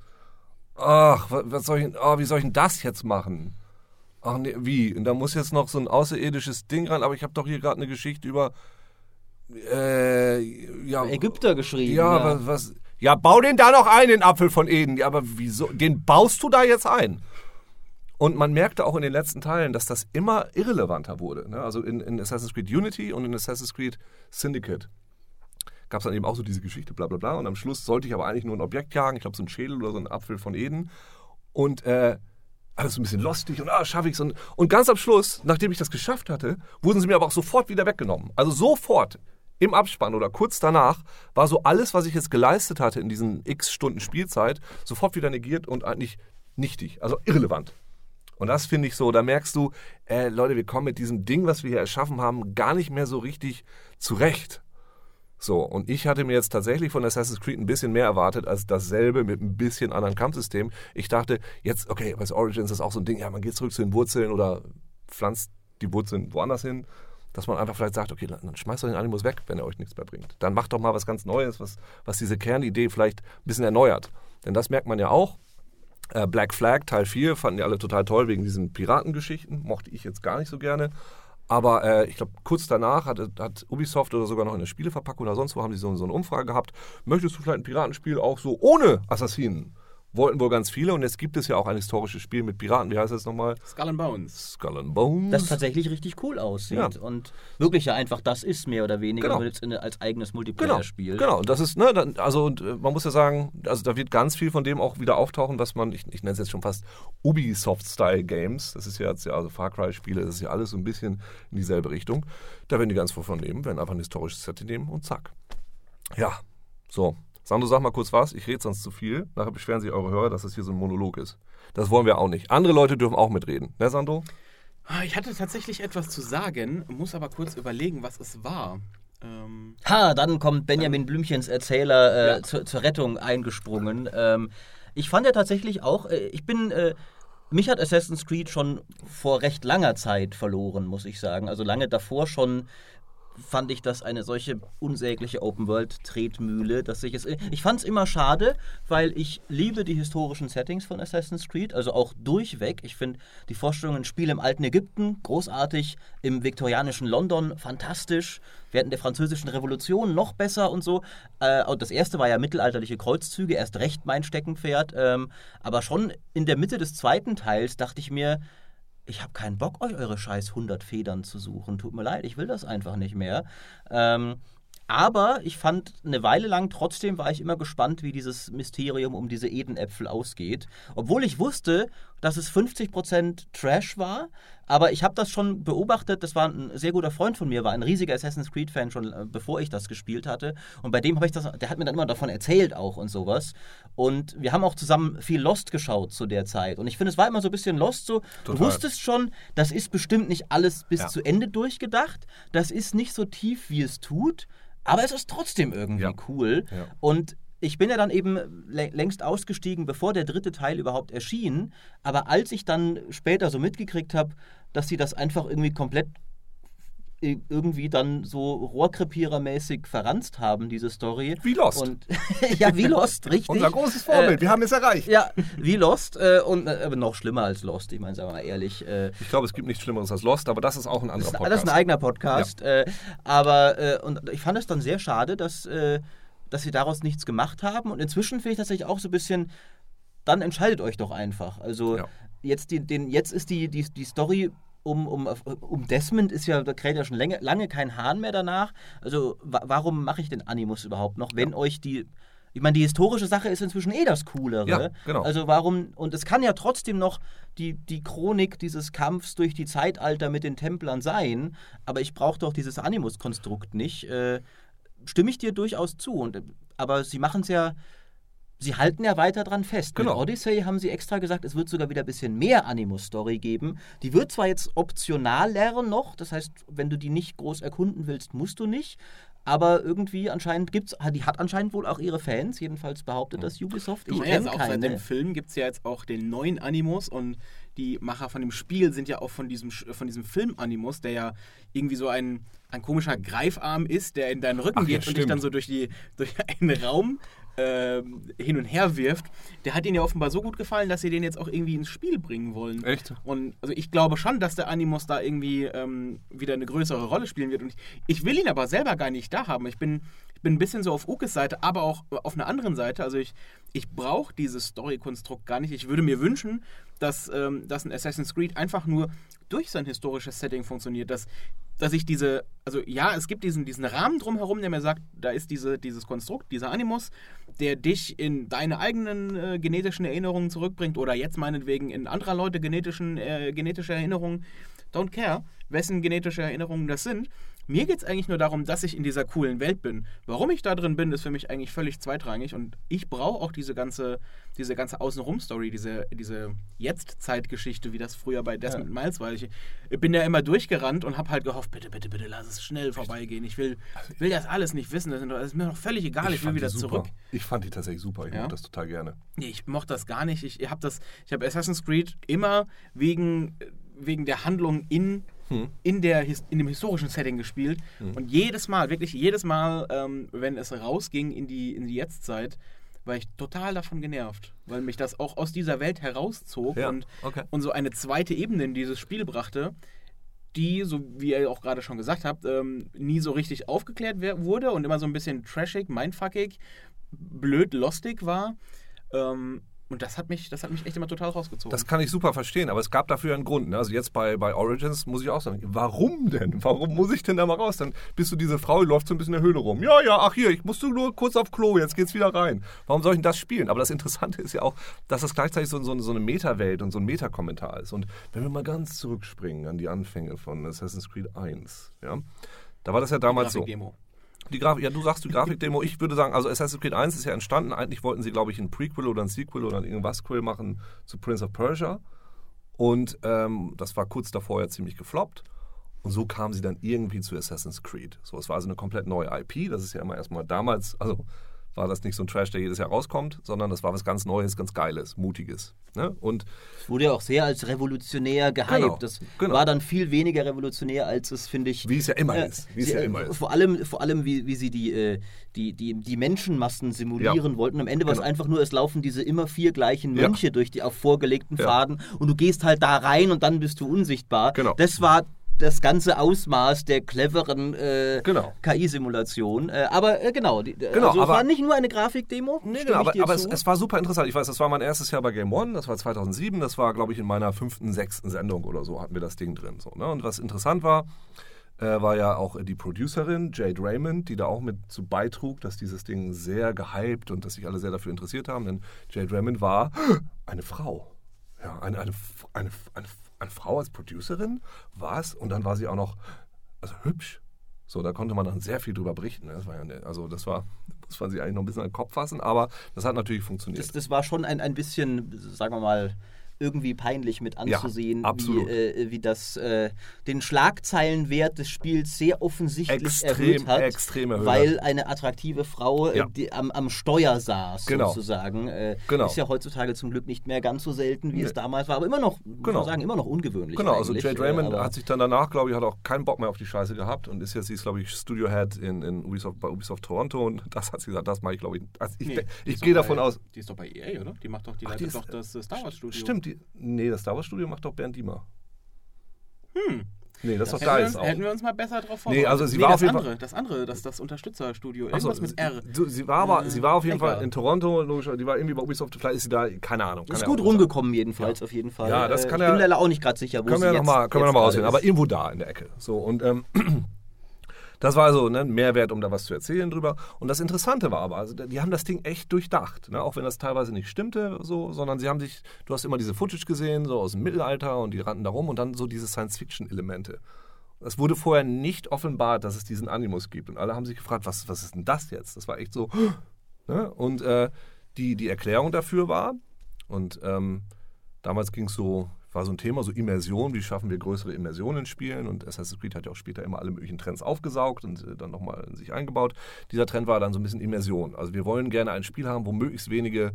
Ach, was, soll ich, oh, wie soll ich denn das jetzt machen? Ach nee, wie? Und da muss jetzt noch so ein außerirdisches Ding ran, aber ich habe doch hier gerade eine Geschichte über äh, ja, Ägypter geschrieben. ja, ja. Was, was. Ja, bau den da noch ein, den Apfel von Eden. Ja, aber wieso? Den baust du da jetzt ein? Und man merkte auch in den letzten Teilen, dass das immer irrelevanter wurde. Ne? Also in, in Assassin's Creed Unity und in Assassin's Creed Syndicate gab es dann eben auch so diese Geschichte, bla bla bla. Und am Schluss sollte ich aber eigentlich nur ein Objekt jagen, ich glaube so ein Schädel oder so ein Apfel von Eden. Und äh, alles ein bisschen lustig und ah, schaffe ich's. Und, und ganz am Schluss, nachdem ich das geschafft hatte, wurden sie mir aber auch sofort wieder weggenommen. Also sofort im Abspann oder kurz danach war so alles, was ich jetzt geleistet hatte in diesen x Stunden Spielzeit, sofort wieder negiert und eigentlich nichtig, also irrelevant. Und das finde ich so, da merkst du, äh, Leute, wir kommen mit diesem Ding, was wir hier erschaffen haben, gar nicht mehr so richtig zurecht. So, und ich hatte mir jetzt tatsächlich von Assassin's Creed ein bisschen mehr erwartet als dasselbe mit ein bisschen anderen Kampfsystem. Ich dachte, jetzt, okay, bei Origins ist auch so ein Ding, ja, man geht zurück zu den Wurzeln oder pflanzt die Wurzeln woanders hin, dass man einfach vielleicht sagt, okay, dann schmeißt doch den Animus weg, wenn er euch nichts mehr bringt. Dann macht doch mal was ganz Neues, was, was diese Kernidee vielleicht ein bisschen erneuert. Denn das merkt man ja auch. Äh, Black Flag Teil 4 fanden die alle total toll wegen diesen Piratengeschichten. Mochte ich jetzt gar nicht so gerne. Aber äh, ich glaube, kurz danach hat, hat Ubisoft oder sogar noch in der Spieleverpackung oder sonst wo haben die so, so eine Umfrage gehabt. Möchtest du vielleicht ein Piratenspiel auch so ohne Assassinen? Wollten wohl ganz viele und jetzt gibt es ja auch ein historisches Spiel mit Piraten. Wie heißt das nochmal? Skull and Bones. Skull and Bones. das tatsächlich richtig cool aussieht. Ja. Und wirklich ja einfach das ist mehr oder weniger Genau. in, als eigenes Genau, Multiplayer-Spiel. genau. Und das ist, ne, dann, also und, äh, man muss ja sagen, also da wird ganz viel von dem auch wieder auftauchen, was man, ich, ich nenne es jetzt schon fast Ubisoft-Style-Games. Das ist ja jetzt ja, also Far Cry-Spiele, das ist ja alles so ein bisschen in dieselbe Richtung. Da werden die ganz von nehmen, werden einfach ein historisches Setting nehmen und zack. Ja, so. Sandro, sag mal kurz was, ich rede sonst zu viel. Nachher beschweren sich eure Hörer, dass das hier so ein Monolog ist. Das wollen wir auch nicht. Andere Leute dürfen auch mitreden. Ne, Sandro? Ah, Ich hatte tatsächlich etwas zu sagen, muss aber kurz überlegen, was es war. Ähm, Ha, dann kommt Benjamin Blümchens Erzähler äh, Ja. zur, zur Rettung eingesprungen. Ähm, ich fand ja tatsächlich auch, äh, ich bin, äh, mich hat Assassin's Creed schon vor recht langer Zeit verloren, muss ich sagen. Also lange davor schon fand ich das eine solche unsägliche Open-World-Tretmühle, dass ich es. Ich fand es immer schade, weil ich liebe die historischen Settings von Assassin's Creed, also auch durchweg. Ich finde die Vorstellungen, Spiele im alten Ägypten großartig, im viktorianischen London fantastisch, während der französischen Revolution noch besser und so. Äh, und das erste war ja mittelalterliche Kreuzzüge, erst recht mein Steckenpferd. Ähm, aber schon in der Mitte des zweiten Teils dachte ich mir, ich habe keinen Bock, euch eure scheiß 100 Federn zu suchen. Tut mir leid, ich will das einfach nicht mehr. Ähm, aber ich fand eine Weile lang trotzdem war ich immer gespannt, wie dieses Mysterium um diese Edenäpfel ausgeht. Obwohl ich wusste, dass es 50% Trash war. Aber ich habe das schon beobachtet. Das war ein sehr guter Freund von mir, war ein riesiger Assassin's Creed-Fan schon äh, bevor ich das gespielt hatte. Und bei dem habe ich das, der hat mir dann immer davon erzählt auch und sowas. Und wir haben auch zusammen viel Lost geschaut zu der Zeit. Und ich finde, es war immer so ein bisschen Lost so. Du Total. wusstest schon, das ist bestimmt nicht alles bis Ja. zu Ende durchgedacht. Das ist nicht so tief, wie es tut. Aber es ist trotzdem irgendwie Ja. cool. Ja. Und ich bin ja dann eben lä- längst ausgestiegen, bevor der dritte Teil überhaupt erschien. Aber als ich dann später so mitgekriegt habe, dass sie das einfach irgendwie komplett irgendwie dann so Rohrkrepierer-mäßig verranzt haben, diese Story. Wie Lost. Und, ja, wie Lost, richtig. Unser großes Vorbild, Äh, wir haben es erreicht. Ja, wie Lost äh, und äh, noch schlimmer als Lost, ich meine, sagen wir mal ehrlich. Äh, Ich glaube, es gibt nichts Schlimmeres als Lost, aber das ist auch ein anderer Podcast. das ist ein eigener Podcast. Äh, aber äh, und ich fand es dann sehr schade, dass, dass sie daraus nichts gemacht haben. Und inzwischen finde ich tatsächlich auch so ein bisschen, dann entscheidet euch doch einfach. Also Ja. jetzt, die, den, jetzt ist die, die, die Story um, um, um Desmond ist ja, da kräht ja schon lange, lange kein Hahn mehr danach. Also wa warum mache ich den Animus überhaupt noch, wenn euch die. Ich meine, die historische Sache ist inzwischen eh das Coolere. Ja, genau. Also warum, und es kann ja trotzdem noch die, die Chronik dieses Kampfs durch die Zeitalter mit den Templern sein, aber ich brauche doch dieses Animus-Konstrukt nicht. Äh, stimme ich dir durchaus zu. Und, äh, aber sie machen es ja, sie halten ja weiter dran fest. Genau. Mit Odyssey haben sie extra gesagt, es wird sogar wieder ein bisschen mehr Animus-Story geben. Die wird zwar jetzt optional lernen noch, das heißt, wenn du die nicht groß erkunden willst, musst du nicht. Aber irgendwie anscheinend gibt's, die hat anscheinend wohl auch ihre Fans, jedenfalls behauptet das Ubisoft. Ich kenne also auch seit dem keine. Film gibt es ja jetzt auch den neuen Animus und die Macher von dem Spiel sind ja auch von diesem, von diesem Film Animus, der ja irgendwie so ein, ein komischer Greifarm ist, der in deinen Rücken Ach ja, geht und dich dann so durch, die, durch einen Raum ähm, hin und her wirft. Der hat ihnen ja offenbar so gut gefallen, dass sie den jetzt auch irgendwie ins Spiel bringen wollen. Echt? Und also ich glaube schon, dass der Animus da irgendwie ähm, wieder eine größere Rolle spielen wird. Und ich, ich will ihn aber selber gar nicht da haben. Ich bin, ich bin ein bisschen so auf Ukes Seite, aber auch auf einer anderen Seite. Also ich, ich brauche dieses Story-Konstrukt gar nicht. Ich würde mir wünschen, dass, ähm, dass ein Assassin's Creed einfach nur durch sein historisches Setting funktioniert. Dass, dass ich diese, also ja, es gibt diesen, diesen Rahmen drumherum, der mir sagt, da ist diese, dieses Konstrukt, dieser Animus, der dich in deine eigenen äh, genetischen Erinnerungen zurückbringt oder jetzt meinetwegen in anderer Leute genetischen, äh, genetische Erinnerungen. Don't care, wessen genetische Erinnerungen das sind. Mir geht es eigentlich nur darum, dass ich in dieser coolen Welt bin. Warum ich da drin bin, ist für mich eigentlich völlig zweitrangig und ich brauche auch diese ganze, diese ganze Außenrum-Story, diese, diese Jetzt-Zeitgeschichte, wie das früher bei Desmond Miles war. Ich bin ja immer durchgerannt und habe halt gehofft, bitte, bitte, bitte, lass es schnell vorbeigehen. Ich will, will das alles nicht wissen. Das ist- mir doch völlig egal. Ich, will fand wieder zurück. Ich fand die tatsächlich super. Ich Ja? mochte das total gerne. Nee, ich mochte das gar nicht. Ich habe ich habe Assassin's Creed immer wegen, wegen der Handlung in, in, der, in dem historischen Setting gespielt. Und jedes Mal, wirklich jedes Mal, ähm, wenn es rausging in die, in die Jetztzeit, war ich total davon genervt, weil mich das auch aus dieser Welt herauszog Ja, und, okay. und so eine zweite Ebene in dieses Spiel brachte, die, so wie ihr auch gerade schon gesagt habt, ähm, nie so richtig aufgeklärt wurde und immer so ein bisschen trashig, mindfuckig, blöd, lostig war. Ähm, und das hat, mich, das hat mich echt immer total rausgezogen. Das kann ich super verstehen, aber es gab dafür einen Grund. Ne? Also jetzt bei, bei Origins muss ich auch sagen, warum denn? Warum muss ich denn da mal raus? Dann bist du diese Frau, die läuft so ein bisschen in der Höhle rum. Ja, ja, ach hier, ich musste nur kurz auf Klo, jetzt geht's wieder rein. Warum soll ich denn das spielen? Aber das Interessante ist ja auch, dass das gleichzeitig so, so, so eine Meta-Welt und so ein Meta-Kommentar ist. Und wenn wir mal ganz zurückspringen an die Anfänge von Assassin's Creed 1, ja, da war das ja damals so. Die Grafik, ja, du sagst die Grafikdemo. Ich würde sagen, also Assassin's Creed 1 ist ja entstanden. Eigentlich wollten sie, glaube ich, ein Prequel oder ein Sequel oder irgendwas Quill machen zu Prince of Persia. Und ähm, das war kurz davor ja ziemlich gefloppt. Und so kamen sie dann irgendwie zu Assassin's Creed. So, es war also eine komplett neue IP. Das ist ja immer erstmal damals, also war das nicht so ein Trash, der jedes Jahr rauskommt, sondern das war was ganz Neues, ganz Geiles, Mutiges. Ne? Und Es wurde ja auch sehr als revolutionär gehypt. Genau, das genau. war dann viel weniger revolutionär, als es, finde ich. wie es ja immer äh, ist. Wie es sie- ja immer ist. Vor allem, vor allem wie, wie sie die, äh, die, die, die Menschenmassen simulieren Ja. wollten. Am Ende war es Genau. einfach nur, es laufen diese immer vier gleichen Ja. Mönche durch die auf vorgelegten Ja. Faden und du gehst halt da rein und dann bist du unsichtbar. Genau. Das war das ganze Ausmaß der cleveren äh, Genau. KI-Simulation. Äh, aber äh, genau, die, Genau, also es war nicht nur eine Grafikdemo. Nee, genau, aber, aber es, es war super interessant. Ich weiß, das war mein erstes Jahr bei Game One, das war 2007, das war, glaube ich, in meiner fünften, sechsten Sendung oder so hatten wir das Ding drin. So, ne? Und was interessant war, äh, war ja auch die Producerin Jade Raymond, die da auch mit zu beitrug, dass dieses Ding sehr gehypt und dass sich alle sehr dafür interessiert haben. Denn Jade Raymond war eine Frau. Ja, eine, eine, eine, eine, Frau als Producerin war es. Und dann war sie auch noch also hübsch. So, da konnte man dann sehr viel drüber berichten. ne? Das war ja, ne- also das war, muss man sich eigentlich noch ein bisschen an den Kopf fassen, aber das hat natürlich funktioniert. Das, das war schon ein, ein bisschen, sagen wir mal, irgendwie peinlich mit anzusehen, absolut. wie, äh, wie das äh, den Schlagzeilenwert des Spiels sehr offensichtlich Extrem, erhöht hat, extrem erhöht weil eine attraktive Frau äh, Ja. die am, am Steuer saß, Genau. sozusagen. Äh, Genau. Ist ja heutzutage zum Glück nicht mehr ganz so selten, wie es Nee. damals war, aber immer noch, muss Genau. man sagen, immer noch ungewöhnlich. Genau, also Jade äh, Raymond aber- hat sich dann danach, glaube ich, hat auch keinen Bock mehr auf die Scheiße gehabt und ist jetzt, sie ist, glaube ich, Studio Head in, in Ubisoft, bei Ubisoft Toronto und das hat sie gesagt, das mache ich, glaube ich. Also ich Nee, ich die ist gehe doch davon bei- aus. Die ist doch bei EA, oder? Die macht doch, die Ach, leitet die ist- doch das äh, Star Wars Studio. Stimmt, die, nee, das Star Wars Studio macht doch Bernd Diemer. Hm. Nee, das ist doch wir, DICE uns, auch. hätten wir uns mal besser drauf Nee, vorbereitet. also sie nee, war das auf jeden andere, Das andere, das, das Unterstützerstudio. Ach so, Irgendwas mit R. Sie, sie, war aber, sie war auf jeden Egal. Fall in Toronto, logisch, die war irgendwie bei Ubisoft, vielleicht ist sie da, keine Ahnung. Ist ja gut auch sein. rumgekommen jedenfalls, auf jeden Fall. Ja, das Äh, kann ich ja- bin leider auch nicht gerade sicher, wo Können sie wir jetzt, nochmal noch mal jetzt rausfinden, gerade aber ist. irgendwo da in der Ecke. So, und ähm, das war also ne, ein Mehrwert, um da was zu erzählen drüber. Und das Interessante war aber, also die haben das Ding echt durchdacht, ne? auch wenn das teilweise nicht stimmte, so, sondern sie haben sich, du hast immer diese Footage gesehen, so aus dem Mittelalter und die rannten da rum und dann so diese Science-Fiction-Elemente. Es wurde vorher nicht offenbart, dass es diesen Animus gibt. Und alle haben sich gefragt, was, was ist denn das jetzt? Das war echt so. Ne? Und äh, die, die Erklärung dafür war, und ähm, damals ging es so, war so ein Thema, so Immersion, wie schaffen wir größere Immersionen in Spielen und Assassin's Creed hat ja auch später immer alle möglichen Trends aufgesaugt und äh, dann nochmal in sich eingebaut. Dieser Trend war dann so ein bisschen Immersion. Also wir wollen gerne ein Spiel haben, wo möglichst wenige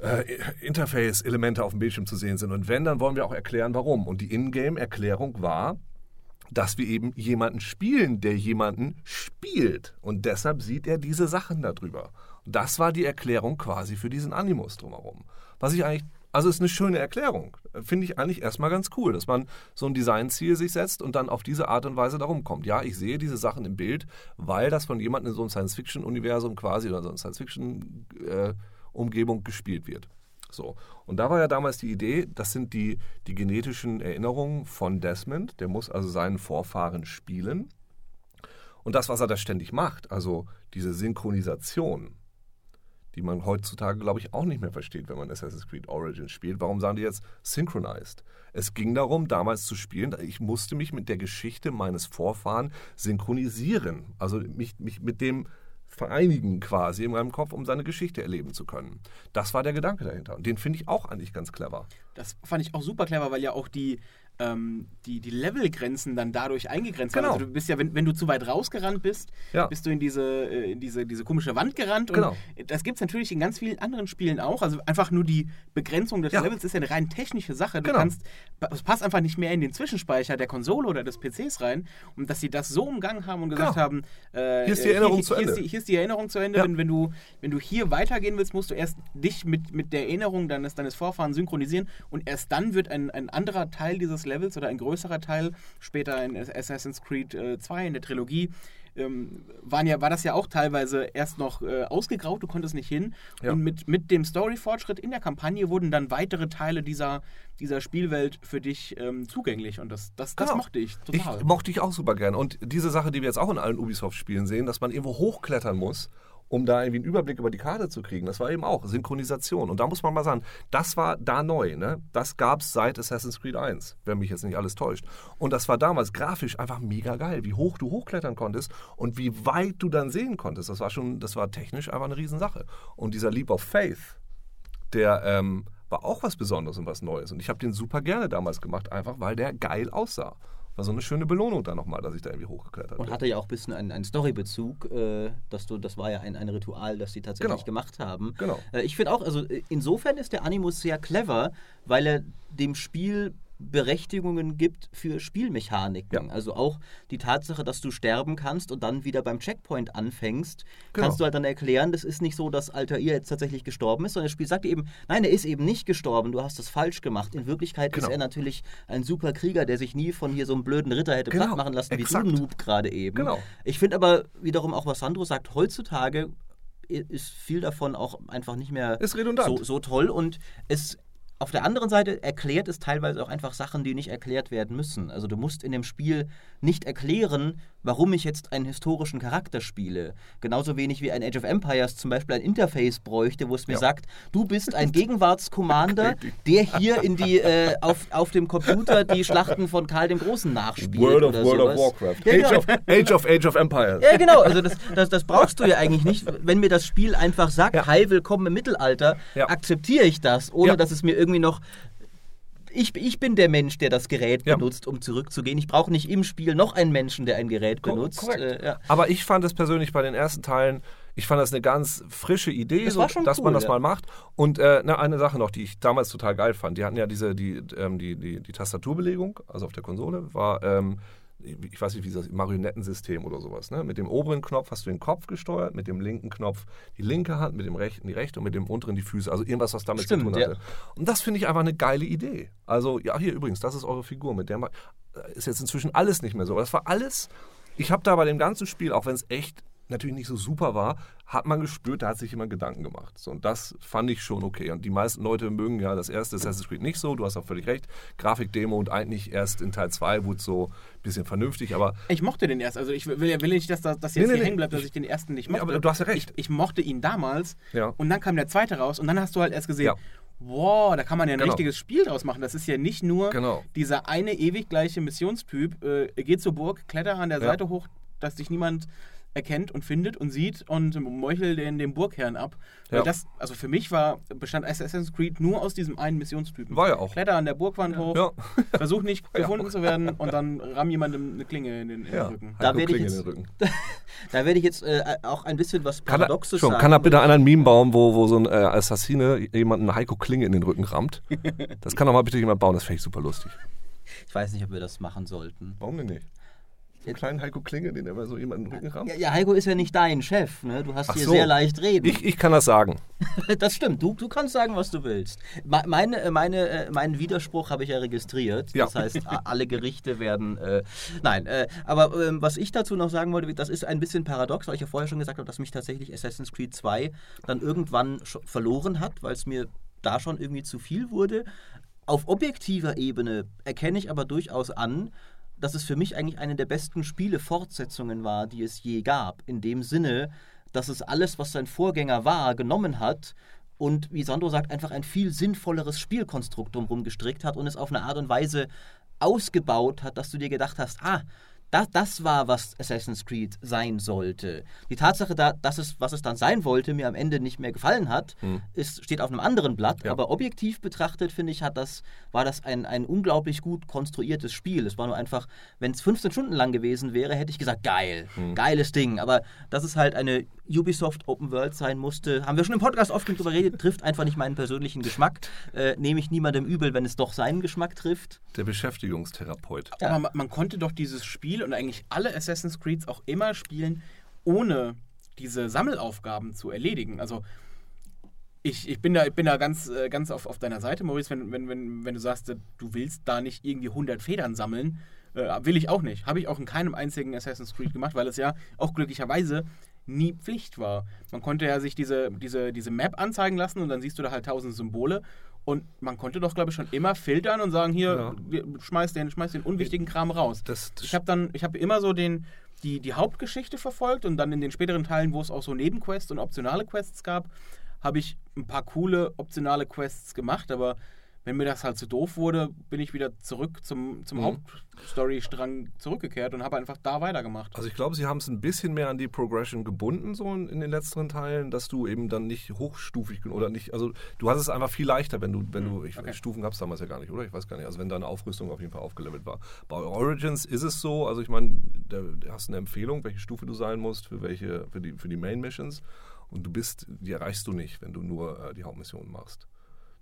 äh, Interface-Elemente auf dem Bildschirm zu sehen sind und wenn, dann wollen wir auch erklären, warum. Und die Ingame-Erklärung war, dass wir eben jemanden spielen, der jemanden spielt. Und deshalb sieht er diese Sachen darüber. Das war die Erklärung quasi für diesen Animus drumherum. Was ich eigentlich, also ist eine schöne Erklärung. Finde ich eigentlich erstmal ganz cool, dass man so ein Designziel sich setzt und dann auf diese Art und Weise darum kommt. Ja, ich sehe diese Sachen im Bild, weil das von jemandem in so einem Science-Fiction-Universum quasi oder so einer Science-Fiction-Umgebung gespielt wird. So. Und da war ja damals die Idee, das sind die, die genetischen Erinnerungen von Desmond. Der muss also seinen Vorfahren spielen. Und das, was er da ständig macht, also diese Synchronisation, die man heutzutage, glaube ich, auch nicht mehr versteht, wenn man Assassin's Creed Origins spielt. Warum sagen die jetzt synchronized? Es ging darum, damals zu spielen, ich musste mich mit der Geschichte meines Vorfahren synchronisieren. Also mich, mich mit dem vereinigen quasi in meinem Kopf, um seine Geschichte erleben zu können. Das war der Gedanke dahinter. Und den finde ich auch eigentlich ganz clever. Das fand ich auch super clever, weil ja auch die, ähm, die, die Levelgrenzen dann dadurch eingegrenzt waren. Genau. Also du bist ja, wenn, wenn du zu weit rausgerannt bist, Ja. bist du in diese, äh, in diese, diese komische Wand gerannt. Und Genau. das gibt es natürlich in ganz vielen anderen Spielen auch. Also einfach nur die Begrenzung des Ja. Levels ist ja eine rein technische Sache. Du Genau. kannst, es passt einfach nicht mehr in den Zwischenspeicher der Konsole oder des PCs rein. Und dass sie das so umgangen haben und gesagt Genau. haben, äh, Hier ist die äh, Erinnerung hier, zu hier Ende. Ist die, hier ist die Erinnerung zu Ende. Ja. Wenn, wenn, du, wenn du hier weitergehen willst, musst du erst dich mit, mit der Erinnerung deines, deines Vorfahren synchronisieren und erst dann wird ein, ein anderer Teil dieses Levels oder ein größerer Teil, später in Assassin's Creed äh, 2 in der Trilogie, ähm, waren ja, war das ja auch teilweise erst noch äh, ausgegraut, du konntest nicht hin. Ja. Und mit, mit dem Story-Fortschritt in der Kampagne wurden dann weitere Teile dieser, dieser Spielwelt für dich ähm, zugänglich. Und das, das, das Genau. mochte ich total. Ich mochte ich auch super gern. Und diese Sache, die wir jetzt auch in allen Ubisoft-Spielen sehen, dass man irgendwo hochklettern muss, um da irgendwie einen Überblick über die Karte zu kriegen, das war eben auch Synchronisation. Und da muss man mal sagen, das war da neu. Ne? Das gab es seit Assassin's Creed 1, wenn mich jetzt nicht alles täuscht. Und das war damals grafisch einfach mega geil, wie hoch du hochklettern konntest und wie weit du dann sehen konntest. Das war schon, das war technisch einfach eine Riesensache. Und dieser Leap of Faith, der ähm, war auch was Besonderes und was Neues. Und ich habe den super gerne damals gemacht, einfach weil der geil aussah. War so eine schöne Belohnung dann nochmal, dass ich da irgendwie hochgeklettert Und bin. hatte ja auch ein bisschen einen, einen Storybezug, äh, dass du, das war ja ein, ein Ritual, das sie tatsächlich Genau. gemacht haben. Genau. Äh, ich finde auch, also äh, insofern ist der Animus sehr clever, weil er dem Spiel Berechtigungen gibt für Spielmechaniken. Ja. Also auch die Tatsache, dass du sterben kannst und dann wieder beim Checkpoint anfängst, Genau. kannst du halt dann erklären, das ist nicht so, dass Alter ihr jetzt tatsächlich gestorben ist, sondern das Spiel sagt eben, nein, er ist eben nicht gestorben, du hast es falsch gemacht. In Wirklichkeit Genau. ist er natürlich ein super Krieger, der sich nie von hier so einem blöden Ritter hätte Genau. platt machen lassen, wie Exakt. du Noob gerade eben. Genau. Ich finde aber wiederum auch, was Sandro sagt, heutzutage ist viel davon auch einfach nicht mehr so, so toll und es auf der anderen Seite erklärt es teilweise auch einfach Sachen, die nicht erklärt werden müssen. Also du musst in dem Spiel nicht erklären, warum ich jetzt einen historischen Charakter spiele. Genauso wenig wie ein Age of Empires zum Beispiel ein Interface bräuchte, wo es mir Ja. sagt, du bist ein Gegenwartskommander, der hier in die, äh, auf, auf dem Computer die Schlachten von Karl dem Großen nachspielt. World of oder World sowas. of Warcraft. Ja, Age, genau. of, Age of Age of Empires. Ja, genau. Also das, das, das brauchst du ja eigentlich nicht. Wenn mir das Spiel einfach sagt, Ja. hi, willkommen im Mittelalter, akzeptiere ich das, ohne dass es mir irgendwie noch ich, ich bin der Mensch, der das Gerät Ja. benutzt, um zurückzugehen. Ich brauche nicht im Spiel noch einen Menschen, der ein Gerät benutzt. Äh, ja. Aber ich fand es persönlich bei den ersten Teilen, ich fand das eine ganz frische Idee, Das so, dass cool, man das ja. mal macht. Und äh, na, eine Sache noch, die ich damals total geil fand. Die hatten ja diese, die, ähm, die, die, die Tastaturbelegung, also auf der Konsole, war, ähm, ich weiß nicht, wie das Marionettensystem oder sowas. Ne? Mit dem oberen Knopf hast du den Kopf gesteuert, mit dem linken Knopf die linke Hand, mit dem rechten die rechte und mit dem unteren die Füße. Also irgendwas, was damit Stimmt, zu tun ja. hatte. Und das finde ich einfach eine geile Idee. Also, ja, hier übrigens, das ist eure Figur, mit der äh, ist jetzt inzwischen alles nicht mehr so. Aber das war alles, ich habe da bei dem ganzen Spiel, auch wenn es echt natürlich nicht so super war, hat man gespürt, da hat sich jemand Gedanken gemacht. So, und das fand ich schon okay. Und die meisten Leute mögen ja das erste Assassin's Creed nicht so, du hast auch völlig recht. Grafikdemo und eigentlich erst in Teil 2 wurde es so ein bisschen vernünftig, aber Ich mochte den erst. Also ich will, will nicht, dass das dass jetzt Nee, nee, hier nee. hängen bleibt, dass ich den ersten nicht mochte. aber du hast ja recht. Ich, ich mochte ihn damals Ja. und dann kam der zweite raus und dann hast du halt erst gesehen, Ja. wow, da kann man ja ein Genau. richtiges Spiel draus machen. Das ist ja nicht nur Genau. dieser eine ewig gleiche Missionstyp, äh, geh zur Burg, kletter an der Ja. Seite hoch, dass dich niemand erkennt und findet und sieht und meuchel den, den Burgherrn ab. Weil Ja. das, also für mich war, bestand Assassin's Creed nur aus diesem einen Missionstypen. War ja auch. Kletter an der Burgwand hoch, Ja. versuch nicht Ja. gefunden zu werden und dann ramm jemandem eine Klinge in den, in Ja. den Rücken. Da werde ich jetzt-. Da werde ich jetzt äh, auch ein bisschen was Kann da, Paradoxes schon, sagen. kann da bitte einer ein Meme bauen, wo, wo so ein äh, Assassine jemanden Heiko Klinge in den Rücken rammt? Das kann doch mal bitte jemand bauen, das fände ich super lustig. Ich weiß nicht, ob wir das machen sollten. Warum denn nicht? So einen kleinen Heiko Klinge, den immer so jemanden den Rücken rammt? Ja, ja, Heiko ist ja nicht dein Chef. Ne? Du hast Ach hier so. sehr leicht reden. Ich, ich kann das sagen. Das stimmt. Du, du kannst sagen, was du willst. Me- Meine, äh, meine, äh, meinen Widerspruch habe ich ja registriert. Ja. Das heißt, alle Gerichte werden. Äh, nein, äh, aber ähm, was ich dazu noch sagen wollte, das ist ein bisschen paradox, weil ich ja vorher schon gesagt habe, dass mich tatsächlich Assassin's Creed 2 dann irgendwann verloren hat, weil es mir da schon irgendwie zu viel wurde. Auf objektiver Ebene erkenne ich aber durchaus an, dass es für mich eigentlich eine der besten Spiele-Fortsetzungen war, die es je gab. In dem Sinne, dass es alles, was sein Vorgänger war, genommen hat und, wie Sandro sagt, einfach ein viel sinnvolleres Spielkonstrukt drumherum gestrickt hat und es auf eine Art und Weise ausgebaut hat, dass du dir gedacht hast, ah, das, das war, was Assassin's Creed sein sollte. Die Tatsache, da, dass es, was es dann sein wollte, mir am Ende nicht mehr gefallen hat, ist, steht auf einem anderen Blatt. Ja. Aber objektiv betrachtet, finde ich, hat das, war das ein, ein unglaublich gut konstruiertes Spiel. Es war nur einfach, wenn es 15 Stunden lang gewesen wäre, hätte ich gesagt, geil, geiles Ding. Aber dass es halt eine Ubisoft Open World sein musste, haben wir schon im Podcast oft genug drüber geredet, trifft einfach nicht meinen persönlichen Geschmack. Äh, Nehme ich niemandem übel, wenn es doch seinen Geschmack trifft. Der Beschäftigungstherapeut. Ja. Aber man, man konnte doch dieses Spiel und eigentlich alle Assassin's Creeds auch immer spielen, ohne diese Sammelaufgaben zu erledigen. Also ich, ich bin da, ich bin da ganz, äh, ganz auf, auf deiner Seite, Maurice, wenn, wenn, wenn, wenn du sagst, äh, du willst da nicht irgendwie 100 Federn sammeln. Äh, will ich auch nicht. Habe ich auch in keinem einzigen Assassin's Creed gemacht, weil es ja auch glücklicherweise nie Pflicht war. Man konnte ja sich diese, diese, diese Map anzeigen lassen und dann siehst du da halt tausend Symbole. Und man konnte doch, glaube ich, schon immer filtern und sagen, hier, Ja. schmeiß den, schmeiß den unwichtigen Kram raus. Das, das Ich habe dann, ich habe immer so den, die, die Hauptgeschichte verfolgt und dann in den späteren Teilen, wo es auch so Nebenquests und optionale Quests gab, habe ich ein paar coole optionale Quests gemacht, aber wenn mir das halt zu doof wurde, bin ich wieder zurück zum, zum Mhm. Hauptstory-Strang zurückgekehrt und habe einfach da weitergemacht. Also ich glaube, sie haben es ein bisschen mehr an die Progression gebunden, so in in den letzteren Teilen, dass du eben dann nicht hochstufig oder nicht, also du hast es einfach viel leichter, wenn du, wenn du, ich, okay. Stufen gab es damals ja gar nicht, oder? Ich weiß gar nicht, also wenn deine Aufrüstung auf jeden Fall aufgelevelt war. Bei Origins ist es so, also ich meine, da da hast du eine Empfehlung, welche Stufe du sein musst für welche, für die, für die Main Missions und du bist, die erreichst du nicht, wenn du nur äh, die Hauptmission machst.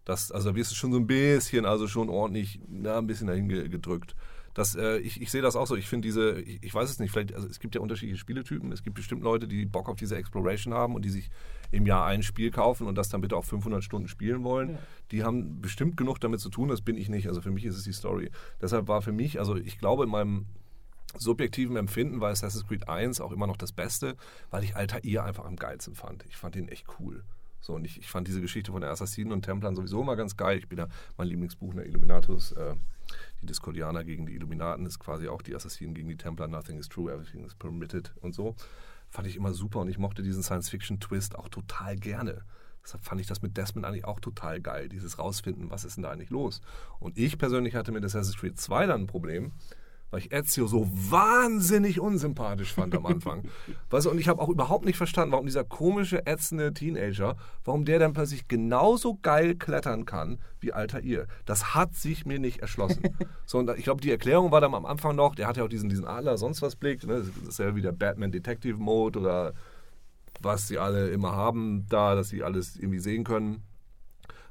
Das, also da wirst du schon so ein bisschen, also schon ordentlich, na, ein bisschen dahin ge- gedrückt. Das, äh, ich, ich sehe das auch so. Ich finde diese, ich, ich weiß es nicht, vielleicht, also es gibt ja unterschiedliche Spieletypen. Es gibt bestimmt Leute, die Bock auf diese Exploration haben und die sich im Jahr ein Spiel kaufen und das dann bitte auch 500 Stunden spielen wollen. Die haben bestimmt genug damit zu tun, das bin ich nicht. Also für mich ist es die Story. Deshalb war für mich, also ich glaube in meinem subjektiven Empfinden war Assassin's Creed 1 auch immer noch das Beste, weil ich Altair einfach am geilsten fand. Ich fand ihn echt cool. So, und ich, ich fand diese Geschichte von Assassinen und Templern sowieso immer ganz geil. Ich bin ja mein Lieblingsbuch, der Illuminatus, äh, die Discordianer gegen die Illuminaten, ist quasi auch die Assassinen gegen die Templer, nothing is true, everything is permitted und so. Fand ich immer super und ich mochte diesen Science-Fiction-Twist auch total gerne. Deshalb fand ich das mit Desmond eigentlich auch total geil, dieses Rausfinden, was ist denn da eigentlich los. Und ich persönlich hatte mit Assassin's Creed 2 dann ein Problem, weil ich Ezio so wahnsinnig unsympathisch fand am Anfang. weißt du, und ich habe auch überhaupt nicht verstanden, warum dieser komische, ätzende Teenager, warum der dann plötzlich genauso geil klettern kann wie Altair. Das hat sich mir nicht erschlossen. so, und ich glaube, die Erklärung war dann am Anfang noch, der hat ja auch diesen, diesen Adler, sonst was Blick, ne? das ist ja wieder Batman Detective Mode oder was sie alle immer haben da, dass sie alles irgendwie sehen können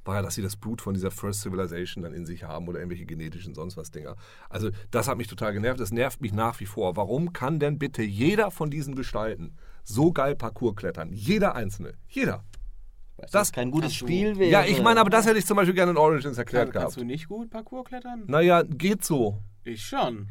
war ja, dass sie das Blut von dieser First Civilization dann in sich haben oder irgendwelche genetischen sonst was Dinger. Also das hat mich total genervt. Das nervt mich nach wie vor. Warum kann denn bitte jeder von diesen Gestalten so geil Parcours klettern? Jeder einzelne. Jeder. Weil das kein gutes Spiel wäre. Ja, ich meine, aber das hätte ich zum Beispiel gerne in Origins erklärt Kann, gehabt. Kannst du nicht gut Parcours klettern? Naja, geht so. Ich schon.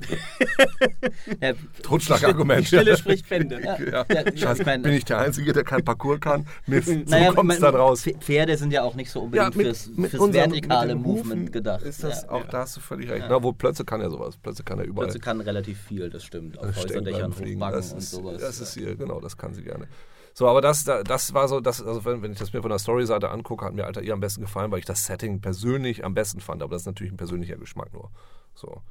Ja, Totschlagargument. Die Stille spricht Bände. Ja. Ja. Ja, Scheiße, ich mein- bin ich der Einzige, der kein Parcours kann? Mist, so naja, kommt's man- dann raus. Pf- Pferde sind ja auch nicht so unbedingt fürs, fürs unserem- vertikale mit Movement gedacht. Ist das auch, da hast du völlig recht. Na, wo Plötze kann er sowas. Plötze kann er überall. Plötzlich kann relativ viel, das stimmt. Auf Häuserdächern Das und sowas. das ist hier, genau, das kann sie gerne. So, aber das, da- das war so, das, also wenn, wenn ich das mir von der Story-Seite angucke, hat mir Alter ihr am besten gefallen, weil ich das Setting persönlich am besten fand. Aber das ist natürlich ein persönlicher Geschmack nur. So.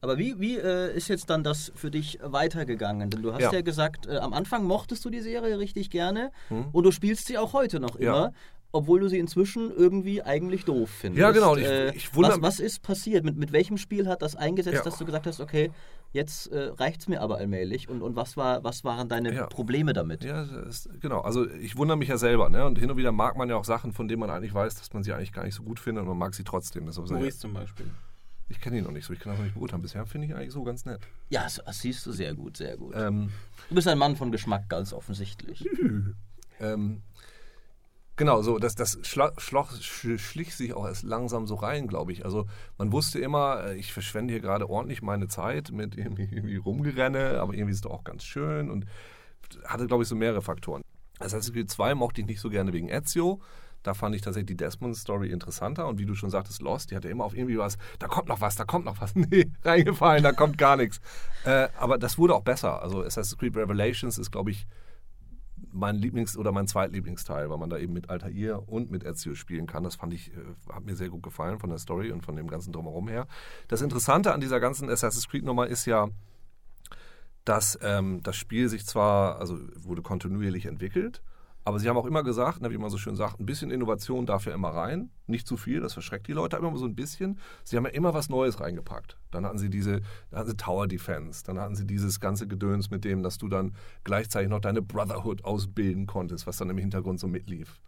Aber wie, wie äh, ist jetzt dann das für dich weitergegangen? Denn du hast ja, Ja. gesagt, äh, am Anfang mochtest du die Serie richtig gerne und du spielst sie auch heute noch Hm? Ja. immer. Obwohl du sie inzwischen irgendwie eigentlich doof findest. Ja, genau, ich- Äh, ich wundere- was, was ist passiert? Mit, mit welchem Spiel hat das eingesetzt, Ja. dass du gesagt hast, okay, jetzt äh, reicht es mir aber allmählich? Und, und was, war, was waren deine Ja. Probleme damit? Ja, ist, genau. Also ich wundere mich ja selber, ne? Und hin und wieder mag man ja auch Sachen, von denen man eigentlich weiß, dass man sie eigentlich gar nicht so gut findet und man mag sie trotzdem. Maurice zum Beispiel. Ich kenne ihn noch nicht so, ich kann das noch nicht beurteilen. Bisher finde ich ihn eigentlich so ganz nett. Ja, das, das siehst du sehr gut, sehr gut. Ähm, Du bist ein Mann von Geschmack, ganz offensichtlich. Ähm, genau, so, das, das schloch, sch, schlich sich auch erst langsam so rein, glaube ich. Also man wusste immer, äh, ich verschwende hier gerade ordentlich meine Zeit mit irgendwie, Rumgerenne, aber irgendwie ist es doch auch ganz schön und hatte, glaube ich, so mehrere Faktoren. Assassin's Creed 2 mochte ich nicht so gerne wegen Ezio. Da fand ich tatsächlich die Desmond-Story interessanter. Und wie du schon sagtest, Lost, die hatte immer auf irgendwie was, da kommt noch was, da kommt noch was. Nee, reingefallen, da kommt gar nichts. Äh, aber das wurde auch besser. Also Assassin's Creed Revelations ist, glaube ich, mein Lieblings- oder mein Zweitlieblingsteil, weil man da eben mit Altair und mit Ezio spielen kann. Das fand ich, äh, hat mir sehr gut gefallen von der Story und von dem ganzen Drumherum her. Das Interessante an dieser ganzen Assassin's Creed-Nummer ist ja, dass ähm, das Spiel sich zwar, also wurde kontinuierlich entwickelt, aber sie haben auch immer gesagt, ne, wie man so schön sagt, ein bisschen Innovation darf ja immer rein. Nicht zu viel, das verschreckt die Leute, aber immer so ein bisschen. Sie haben ja immer was Neues reingepackt. Dann hatten sie diese, dann hatten sie Tower Defense, dann hatten sie dieses ganze Gedöns mit dem, dass du dann gleichzeitig noch deine Brotherhood ausbilden konntest, was dann im Hintergrund so mitlief.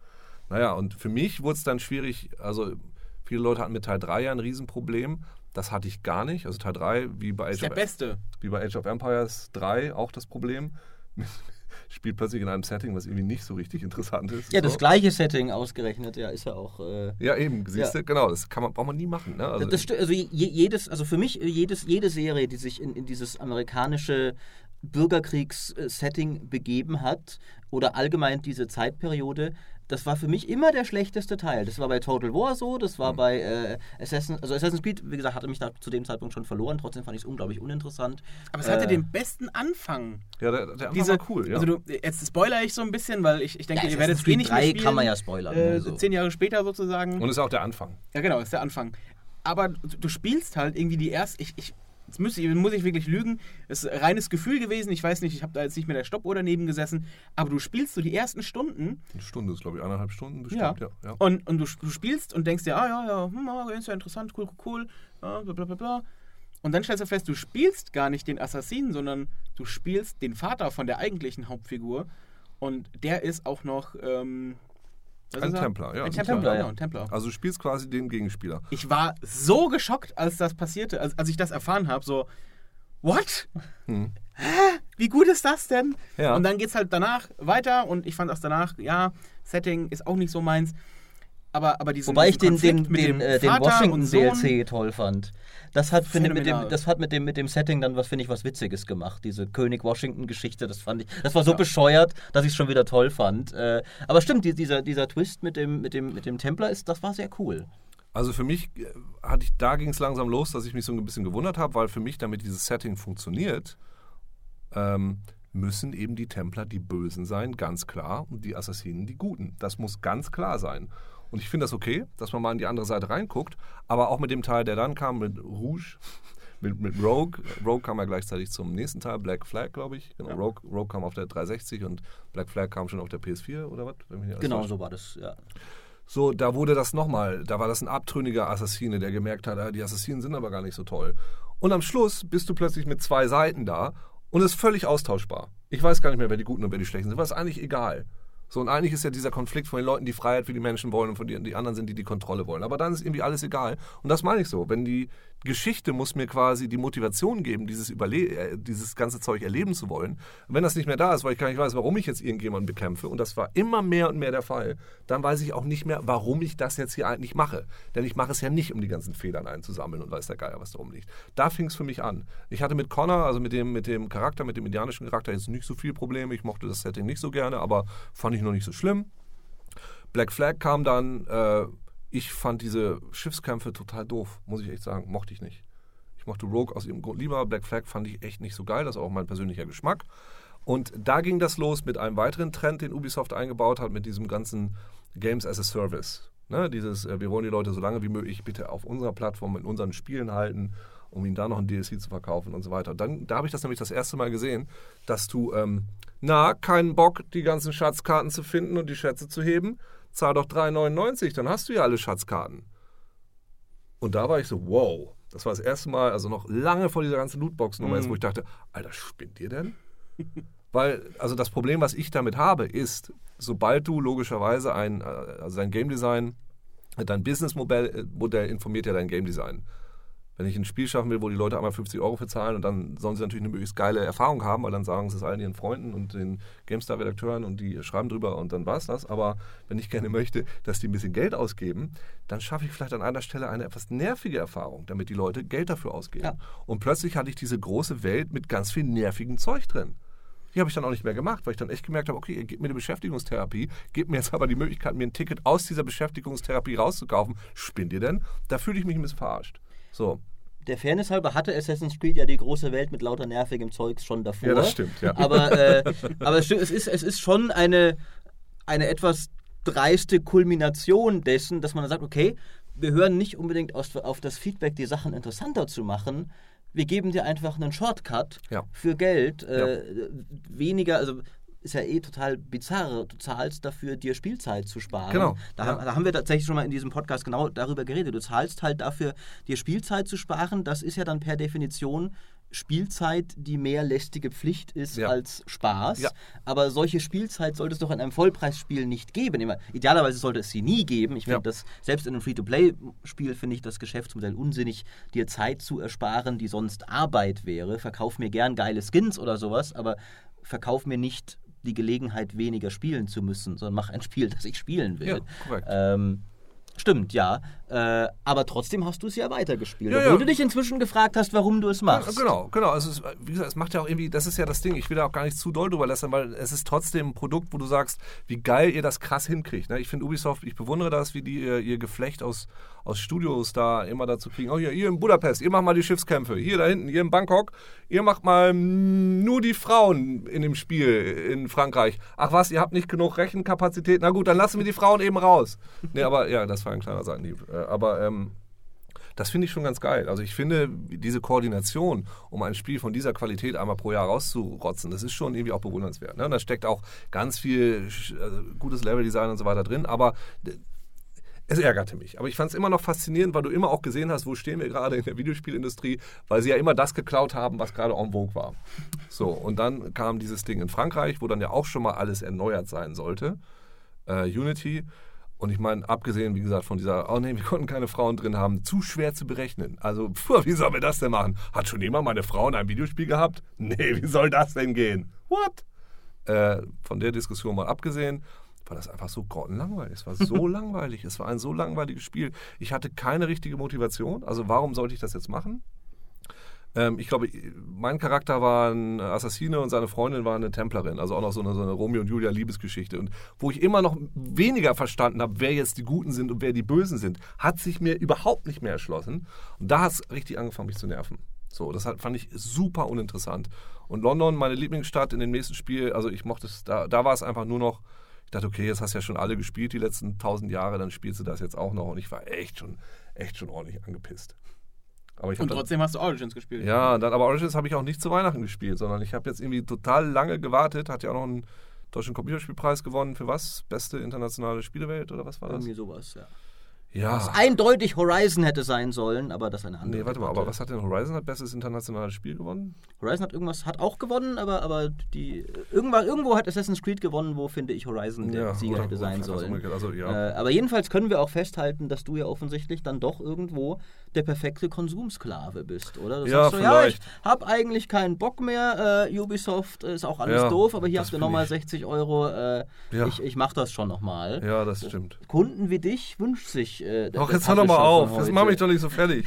Naja, und für mich wurde es dann schwierig, also viele Leute hatten mit Teil 3 ja ein Riesenproblem. Das hatte ich gar nicht. Also Teil 3, wie bei Das ist der Age of Beste. wie bei Age of Empires 3 auch das Problem. Spielt plötzlich in einem Setting, was irgendwie nicht so richtig interessant ist. Ja, das so. gleiche Setting ausgerechnet, ja, ist ja auch. Äh, Ja, eben, siehst du, genau, das kann man, braucht man nie machen. Ne? Also, das, also je, jedes, also für mich, äh, jedes, jede Serie, die sich in, in dieses amerikanische Bürgerkriegs-Setting begeben hat, oder allgemein diese Zeitperiode, das war für mich immer der schlechteste Teil. Das war bei Total War so, das Mhm. war bei äh, Assassin's, also Assassin's Creed, wie gesagt, hatte mich da zu dem Zeitpunkt schon verloren, trotzdem fand ich es unglaublich uninteressant. Aber es hatte Äh, den besten Anfang. ja, der, der Anfang Diese, war cool, ja. Also du, jetzt spoilere ich so ein bisschen, weil ich, ich denke, Ja, ihr werdet es eh nicht mehr 3 spielen. kann man ja spoilern, Äh, also. Zehn Jahre später sozusagen. und ist auch der Anfang. Ja, genau, ist der Anfang. Aber du, du spielst halt irgendwie die erste. Ich, ich, jetzt muss ich, muss ich wirklich lügen. Es ist ein reines Gefühl gewesen. Ich weiß nicht, ich habe da jetzt nicht mit der Stoppuhr daneben gesessen. Aber du spielst so die ersten Stunden Eine Stunde ist, glaube ich, eineinhalb Stunden bestimmt. Ja. Ja. Ja, und, und du, du spielst und denkst dir, ah ja, ja, hm, ah, ist ja interessant, cool, cool, cool, ja, bla bla bla bla. Und dann stellst du fest, du spielst gar nicht den Assassinen, sondern du spielst den Vater von der eigentlichen Hauptfigur. Und der ist auch noch. Ähm, was Ein ist? Templer, ja, Ein genau, ja. ein Templer. Also du spielst quasi den Gegenspieler. Ich war so geschockt, als das passierte, als, als ich das erfahren habe. So, what? Hm. Hä? Wie gut ist das denn? Ja. Und dann geht's halt danach weiter und ich fand das danach, ja, Setting ist auch nicht so meins. Aber, aber diesen, Wobei ich den, diesen den, den, mit äh, dem den Vater und Sohn, Washington DLC toll fand. Das hat, finde, mit dem, das hat mit, dem, mit dem Setting dann was, finde ich, was Witziges gemacht. Diese König-Washington-Geschichte, das fand ich, das war so Ja. bescheuert, dass ich es schon wieder toll fand. Äh, aber stimmt, die- dieser, dieser Twist mit dem, mit, dem, mit dem Templer, ist, das war sehr cool. Also für mich äh, hatte ich, da ging es langsam los, dass ich mich so ein bisschen gewundert habe, weil für mich, damit dieses Setting funktioniert, ähm, müssen eben die Templer die Bösen sein, ganz klar, und die Assassinen die Guten. Das muss ganz klar sein. Und ich finde das okay, dass man mal in die andere Seite reinguckt, aber auch mit dem Teil, der dann kam, mit Rouge, mit, mit Rogue. Rogue kam ja gleichzeitig zum nächsten Teil, Black Flag, glaube ich. Genau, Ja. Rogue, Rogue kam auf der 360 und Black Flag kam schon auf der PS4 oder was? Genau, so war das, ja. So, da wurde das nochmal, da war das ein abtrünniger Assassine, der gemerkt hat, ah, die Assassinen sind aber gar nicht so toll. Und am Schluss bist du plötzlich mit zwei Seiten da und ist völlig austauschbar. Ich weiß gar nicht mehr, wer die Guten und wer die Schlechten sind, weil es eigentlich egal. So, und eigentlich ist ja dieser Konflikt von den Leuten, die Freiheit für die Menschen wollen und von denen die anderen sind, die die Kontrolle wollen. Aber dann ist irgendwie alles egal. Und das meine ich so. Wenn die Geschichte muss mir quasi die Motivation geben, dieses, Überle äh, dieses ganze Zeug erleben zu wollen. Und wenn das nicht mehr da ist, weil ich gar nicht weiß, warum ich jetzt irgendjemanden bekämpfe, und das war immer mehr und mehr der Fall, dann weiß ich auch nicht mehr, warum ich das jetzt hier eigentlich mache. Denn ich mache es ja nicht, um die ganzen Federn einzusammeln und weiß der Geier, was darum liegt. Da fing es für mich an. Ich hatte mit Connor, also mit dem, mit dem Charakter, mit dem indianischen Charakter, jetzt nicht so viel Probleme. Ich mochte das Setting nicht so gerne, aber fand ich noch nicht so schlimm. Black Flag kam dann, äh, ich fand diese Schiffskämpfe total doof, muss ich echt sagen. Mochte ich nicht. Ich mochte Rogue aus ihrem Grund lieber. Black Flag fand ich echt nicht so geil. Das ist auch mein persönlicher Geschmack. Und da ging das los mit einem weiteren Trend, den Ubisoft eingebaut hat, mit diesem ganzen Games as a Service. Ne, dieses, äh, wir wollen die Leute so lange wie möglich bitte auf unserer Plattform in unseren Spielen halten, um ihnen da noch ein DLC zu verkaufen und so weiter. Dann, da habe ich das nämlich das erste Mal gesehen, dass du, ähm, na, keinen Bock, die ganzen Schatzkarten zu finden und die Schätze zu heben, zahl doch 3,99, dann hast du ja alle Schatzkarten. Und da war ich so, wow. Das war das erste Mal, also noch lange vor dieser ganzen Lootbox-Nummer ist, wo ich dachte, Alter, spinnt ihr denn? Weil, also das Problem, was ich damit habe, ist, sobald du logischerweise ein, äh, also dein Game Design, dein Businessmodell äh, Modell informiert ja dein Game Design. Wenn ich ein Spiel schaffen will, wo die Leute einmal 50 Euro für zahlen und dann sollen sie natürlich eine möglichst geile Erfahrung haben, weil dann sagen sie es allen ihren Freunden und den GameStar-Redakteuren und die schreiben drüber und dann war es das. Aber wenn ich gerne möchte, dass die ein bisschen Geld ausgeben, dann schaffe ich vielleicht an einer Stelle eine etwas nervige Erfahrung, damit die Leute Geld dafür ausgeben. Ja. Und plötzlich hatte ich diese große Welt mit ganz viel nervigem Zeug drin. Die habe ich dann auch nicht mehr gemacht, weil ich dann echt gemerkt habe, okay, ihr gebt mir eine Beschäftigungstherapie, gebt mir jetzt aber die Möglichkeit, mir ein Ticket aus dieser Beschäftigungstherapie rauszukaufen. Spinnt ihr denn? Da fühle ich mich ein bisschen verarscht. So. Der Fairness halber hatte Assassin's Creed ja die große Welt mit lauter nervigem Zeugs schon davor. Ja, das stimmt, ja. Aber, äh, aber es, ist, es ist schon eine, eine etwas dreiste Kulmination dessen, dass man sagt, okay, wir hören nicht unbedingt aus, auf das Feedback, die Sachen interessanter zu machen. Wir geben dir einfach einen Shortcut Ja. für Geld. Äh, weniger, also ist ja eh total bizarr. Du zahlst dafür, dir Spielzeit zu sparen. Genau, Da, ja. haben- da haben wir tatsächlich schon mal in diesem Podcast genau darüber geredet. Du zahlst halt dafür, dir Spielzeit zu sparen. Das ist ja dann per Definition Spielzeit, die mehr lästige Pflicht ist Ja. als Spaß. Ja. Aber solche Spielzeit sollte es doch in einem Vollpreisspiel nicht geben. Idealerweise sollte es sie nie geben. Ich finde Ja. das, selbst in einem Free-to-Play-Spiel finde ich das Geschäftsmodell unsinnig, dir Zeit zu ersparen, die sonst Arbeit wäre. Verkauf mir gern geile Skins oder sowas, aber verkauf mir nicht die Gelegenheit, weniger spielen zu müssen, sondern mach ein Spiel, das ich spielen will. Ja, korrekt. Ähm, stimmt, ja. Äh, aber trotzdem hast du es ja weitergespielt. Ja, obwohl ja. du dich inzwischen gefragt hast, warum du es machst. Ja, genau, genau. Es ist, wie gesagt, es macht ja auch irgendwie, das ist ja das Ding, ich will da auch gar nicht zu doll drüber lästern, weil es ist trotzdem ein Produkt, wo du sagst, wie geil ihr das krass hinkriegt. Ne? Ich finde Ubisoft, ich bewundere das, wie die ihr, ihr Geflecht aus, aus Studios da immer dazu kriegen. Oh, hier, ihr in Budapest, ihr macht mal die Schiffskämpfe. Hier da hinten, ihr in Bangkok, ihr macht mal nur die Frauen in dem Spiel in Frankreich. Ach was, ihr habt nicht genug Rechenkapazität? Na gut, dann lassen wir die Frauen eben raus. Nee, aber ja, das war ein kleiner Seitenhieb. Äh, Aber ähm, das finde ich schon ganz geil. Also ich finde, diese Koordination, um ein Spiel von dieser Qualität einmal pro Jahr rauszurotzen, das ist schon irgendwie auch bewundernswert. Ne? Und da steckt auch ganz viel also gutes Leveldesign und so weiter drin, aber d- es ärgerte mich. Aber ich fand es immer noch faszinierend, weil du immer auch gesehen hast, wo stehen wir gerade in der Videospielindustrie, weil sie ja immer das geklaut haben, was gerade en vogue war. So, und dann kam dieses Ding in Frankreich, wo dann ja auch schon mal alles erneuert sein sollte. Äh, Unity. Und ich meine, abgesehen, wie gesagt, von dieser, oh nee, wir konnten keine Frauen drin haben, zu schwer zu berechnen. Also, puh, wie sollen wir das denn machen? Hat schon jemand meine Frau in einem Videospiel gehabt? Nee, wie soll das denn gehen? What? Äh, von der Diskussion mal abgesehen, war das einfach so grottenlangweilig. Es war so langweilig. Es war ein so langweiliges Spiel. Ich hatte keine richtige Motivation. Also, warum sollte ich das jetzt machen? Ähm, ich glaube, mein Charakter war ein Assassine und seine Freundin war eine Templerin. Also auch noch so eine, so eine Romeo und Julia Liebesgeschichte. Und wo ich immer noch weniger verstanden habe, wer jetzt die Guten sind und wer die Bösen sind, hat sich mir überhaupt nicht mehr erschlossen. Und da hat es richtig angefangen, mich zu nerven. So, das fand ich super uninteressant. Und London, meine Lieblingsstadt in dem nächsten Spiel, also ich mochte es, da, da war es einfach nur noch, ich dachte, okay, jetzt hast du ja schon alle gespielt die letzten tausend Jahre, dann spielst du das jetzt auch noch. Und ich war echt schon, echt schon ordentlich angepisst. Aber ich Und dann- trotzdem hast du Origins gespielt. Ja, dann, aber Origins habe ich auch nicht zu Weihnachten gespielt, sondern ich habe jetzt irgendwie total lange gewartet. Hat ja auch noch einen deutschen Computerspielpreis gewonnen. Für was? Beste internationale Spielewelt oder was war das? Irgendwie sowas, ja. Ja. Was eindeutig Horizon hätte sein sollen, aber das ist eine andere. Nee, warte mal, aber was hat denn Horizon hat bestes internationales Spiel gewonnen? Horizon hat irgendwas, hat auch gewonnen, aber, aber die, irgendwann, irgendwo hat Assassin's Creed gewonnen, wo, finde ich, Horizon der Ja, Sieger oder- hätte sein sollen. also, ja. äh, aber jedenfalls können wir auch festhalten, dass du ja offensichtlich dann doch irgendwo der perfekte Konsumsklave bist, oder? Du Ja, sagst so, ja, ich vielleicht. habe eigentlich keinen Bock mehr, äh, Ubisoft ist auch alles Ja, doof, aber hier das ihr find nochmal ich. 60 Euro, äh, Ja. ich, ich mach das schon nochmal. Ja, das stimmt. Kunden wie dich wünscht sich äh, der- Doch, jetzt hör doch mal auf. Das heute. mach mich doch nicht so fertig.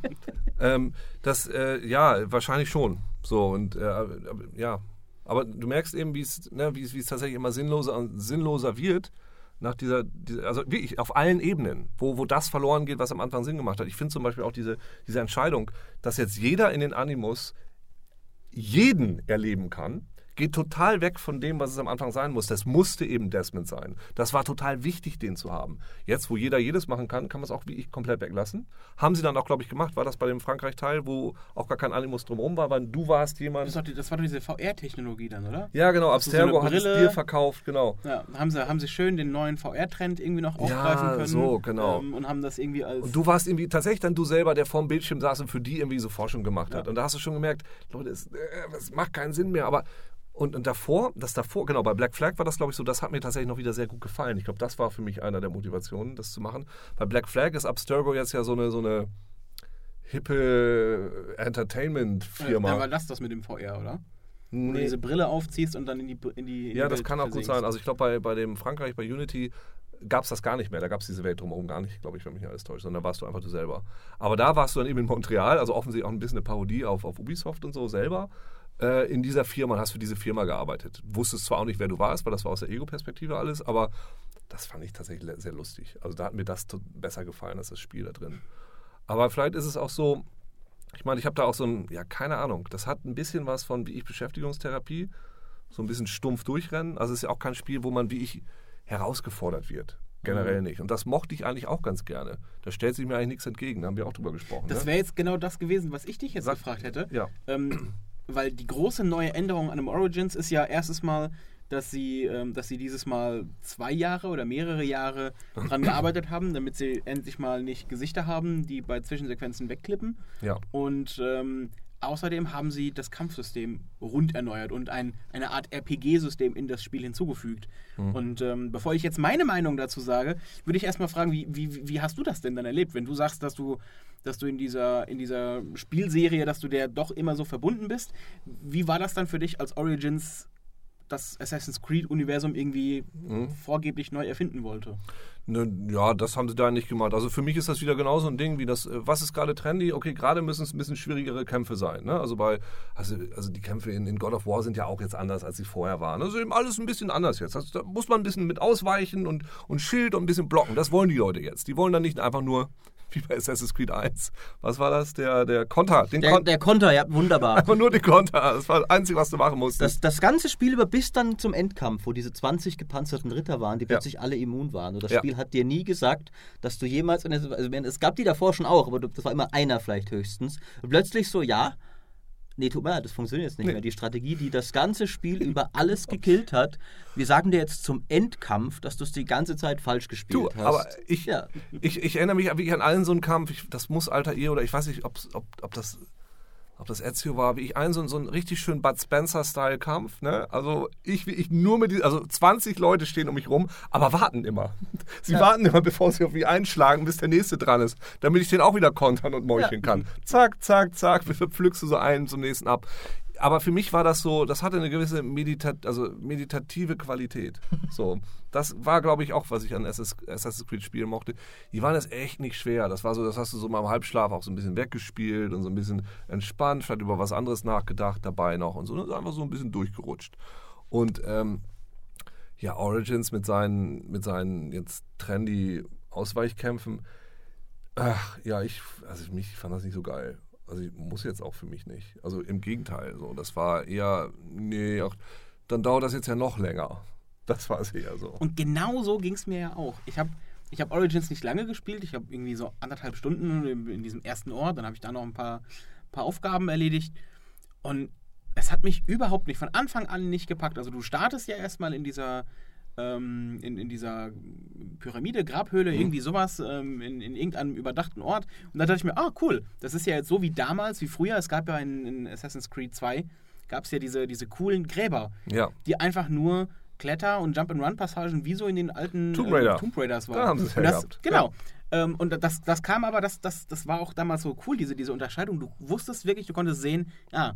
ähm, das, äh, ja, wahrscheinlich schon. So, und, äh, aber- ja. Aber du merkst eben, wie es ne, es- tatsächlich immer sinnloser und sinnloser wird. Nach dieser, dieser, also wirklich auf allen Ebenen, wo, wo das verloren geht, was am Anfang Sinn gemacht hat. Ich finde zum Beispiel auch diese, diese Entscheidung, dass jetzt jeder in den Animus jeden erleben kann, geht total weg von dem, was es am Anfang sein muss. Das musste eben Desmond sein. Das war total wichtig, den zu haben. Jetzt, wo jeder jedes machen kann, kann man es auch wie ich komplett weglassen. Haben sie dann auch, glaube ich, gemacht. War das bei dem Frankreich-Teil, wo auch gar kein Animus drumherum war, weil du warst Das, jemand. doch die, das war doch diese VR-Technologie dann, oder? Ja, genau. Du so Abstergo hat es dir verkauft, genau. Ja, haben sie, haben sie schön den neuen VR-Trend irgendwie noch Ja, aufgreifen können. so, genau. Ähm, und haben das irgendwie als. Und du warst irgendwie tatsächlich dann du selber, der vorm Bildschirm saß und für die irgendwie so Forschung gemacht hat. Und da hast du schon gemerkt, Leute, es, äh, es macht keinen Sinn mehr. Aber und, und davor, das davor, genau, bei Black Flag war das, glaube ich, so, das hat mir tatsächlich noch wieder sehr gut gefallen. Ich glaube, das war für mich einer der Motivationen, das zu machen. Bei Black Flag ist Abstergo jetzt ja so eine, so eine hippe Entertainment-Firma. Dann war das das mit dem VR, oder? Wo du Nee. diese Brille aufziehst und dann in die, in die, in Ja, die das kann auch gut sein. Also ich glaube, bei, bei dem Frankreich, bei Unity gab es das gar nicht mehr. Da gab es diese Welt drumherum gar nicht, glaube ich, wenn mich nicht alles täuscht. Sondern da warst du einfach du selber. Aber da warst du dann eben in Montreal, also offensichtlich auch ein bisschen eine Parodie auf, auf Ubisoft und so selber. Äh, in dieser Firma und hast für diese Firma gearbeitet. Wusstest zwar auch nicht, wer du warst, weil das war aus der Ego-Perspektive alles, aber das fand ich tatsächlich sehr lustig. Also da hat mir das besser gefallen als das Spiel da drin. Aber vielleicht ist es auch so, ich meine, ich habe da auch so ein, ja, keine Ahnung, das hat ein bisschen was von, wie ich, Beschäftigungstherapie, so ein bisschen stumpf durchrennen. Also es ist ja auch kein Spiel, wo man, wie ich, herausgefordert wird. Generell nicht. Und das mochte ich eigentlich auch ganz gerne. Da stellt sich mir eigentlich nichts entgegen, da haben wir auch drüber gesprochen. Das ne? wäre jetzt genau das gewesen, was ich dich jetzt Sag- gefragt hätte. Ja. Ähm, weil die große neue Änderung an dem Origins ist ja erstes Mal, dass sie, ähm, dass sie dieses Mal zwei Jahre oder mehrere Jahre dran gearbeitet haben, damit sie endlich mal nicht Gesichter haben, die bei Zwischensequenzen wegklippen. Ja. Und ähm, außerdem haben sie das Kampfsystem rund erneuert und ein, eine Art RPG-System in das Spiel hinzugefügt. Und ähm, bevor ich jetzt meine Meinung dazu sage, würde ich erstmal fragen, wie, wie, wie hast du das denn dann erlebt? Wenn du sagst, dass du, dass du in dieser, in dieser Spielserie, dass du der doch immer so verbunden bist, wie war das dann für dich, als Origins das Assassin's Creed-Universum irgendwie vorgeblich neu erfinden wollte? Ne, ja, das haben sie da nicht gemacht. Also für mich ist das wieder genauso ein Ding wie das, äh, was ist gerade trendy? Okay, gerade müssen es ein bisschen schwierigere Kämpfe sein. Ne? Also bei, also, also die Kämpfe in, in God of War sind ja auch jetzt anders, als sie vorher waren. Also eben alles ein bisschen anders jetzt. Also, da muss man ein bisschen mit ausweichen und, und Schild und ein bisschen blocken. Das wollen die Leute jetzt. Die wollen dann nicht einfach nur, wie bei Assassin's Creed 1. Was war das? Der, der Konter. Den Der, Kon der Konter, ja, wunderbar. einfach nur den Konter. Das war das Einzige, was du machen musstest. Das, das ganze Spiel über bis dann zum Endkampf, wo diese 20 gepanzerten Ritter waren, die plötzlich alle immun waren. Und das Ja. Spiel hat dir nie gesagt, dass du jemals. Also es gab die davor schon auch, aber das war immer einer vielleicht höchstens. Und plötzlich so, ja. Nee, tut mir leid, das funktioniert jetzt nicht Nee. mehr. Die Strategie, die das ganze Spiel über alles gekillt hat. Wir sagen dir jetzt zum Endkampf, dass du es die ganze Zeit falsch gespielt Du, hast. aber ich, Ja. ich, ich erinnere mich wirklich an allen so einen Kampf. Ich, das muss Alter E oder ich weiß nicht, ob's- ob, ob das. Ob das Ezio war, wie ich einen so, so einen richtig schönen Bud Spencer-Style-Kampf. Ne? Also ich, wie ich nur mit, die- also 20 Leute stehen um mich rum, aber warten immer. Sie warten immer, bevor sie auf mich einschlagen, bis der nächste dran ist, damit ich den auch wieder kontern und meucheln kann. Zack, zack, zack, pflückst du so einen zum nächsten ab. Aber für mich war das so, das hatte eine gewisse Meditat, also meditative Qualität. So, das war, glaube ich, auch, was ich an Assassin's Creed Spielen mochte. Die waren jetzt echt nicht schwer. Das war so, das hast du so mal im Halbschlaf auch so ein bisschen weggespielt und so ein bisschen entspannt, vielleicht über was anderes nachgedacht dabei noch und so. Das einfach so ein bisschen durchgerutscht. Und ähm, ja, Origins mit seinen, mit seinen jetzt trendy Ausweichkämpfen, ach, ja, ich, also mich fand das nicht so geil. Also ich muss jetzt auch für mich nicht. Also im Gegenteil, so. Das war eher, nee, ach, dann dauert das jetzt ja noch länger. Das war es eher so. Und genau so ging es mir ja auch. Ich habe ich habe Origins nicht lange gespielt. Ich habe irgendwie so anderthalb Stunden in, in diesem ersten Ort. Dann habe ich da noch ein paar, paar Aufgaben erledigt. Und es hat mich überhaupt nicht von Anfang an nicht gepackt. Also du startest ja erstmal in dieser ähm, in, in dieser Pyramide, Grabhöhle, Mhm. irgendwie sowas, ähm, in, in irgendeinem überdachten Ort. Und da dachte ich mir, ah, cool, das ist ja jetzt so wie damals, wie früher. Es gab ja in, in Assassin's Creed 2, gab es ja diese, diese coolen Gräber, Ja. die einfach nur Kletter- und Jump-and-Run-Passagen wie so in den alten Tomb Raider. Äh, Tomb Raiders waren. Da haben sie es hergehabt. Genau. Ähm, und das, das kam aber, das, das, das war auch damals so cool, diese, diese Unterscheidung. Du wusstest wirklich, du konntest sehen, ah,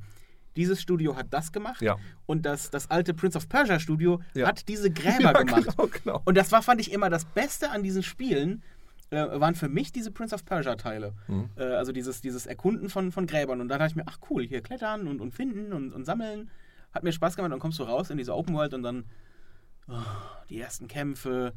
dieses Studio hat das gemacht Ja. und das, das alte Prince of Persia Studio Ja. hat diese Gräber Ja, gemacht. genau, genau. Und das war, fand ich, immer das Beste an diesen Spielen, äh, waren für mich diese Prince of Persia-Teile. Mhm. Äh, also dieses, dieses Erkunden von, von Gräbern. Und da dachte ich mir, ach cool, hier klettern und, und finden und, und sammeln. Hat mir Spaß gemacht. Und dann kommst du raus in diese Open World und dann die ersten Kämpfe.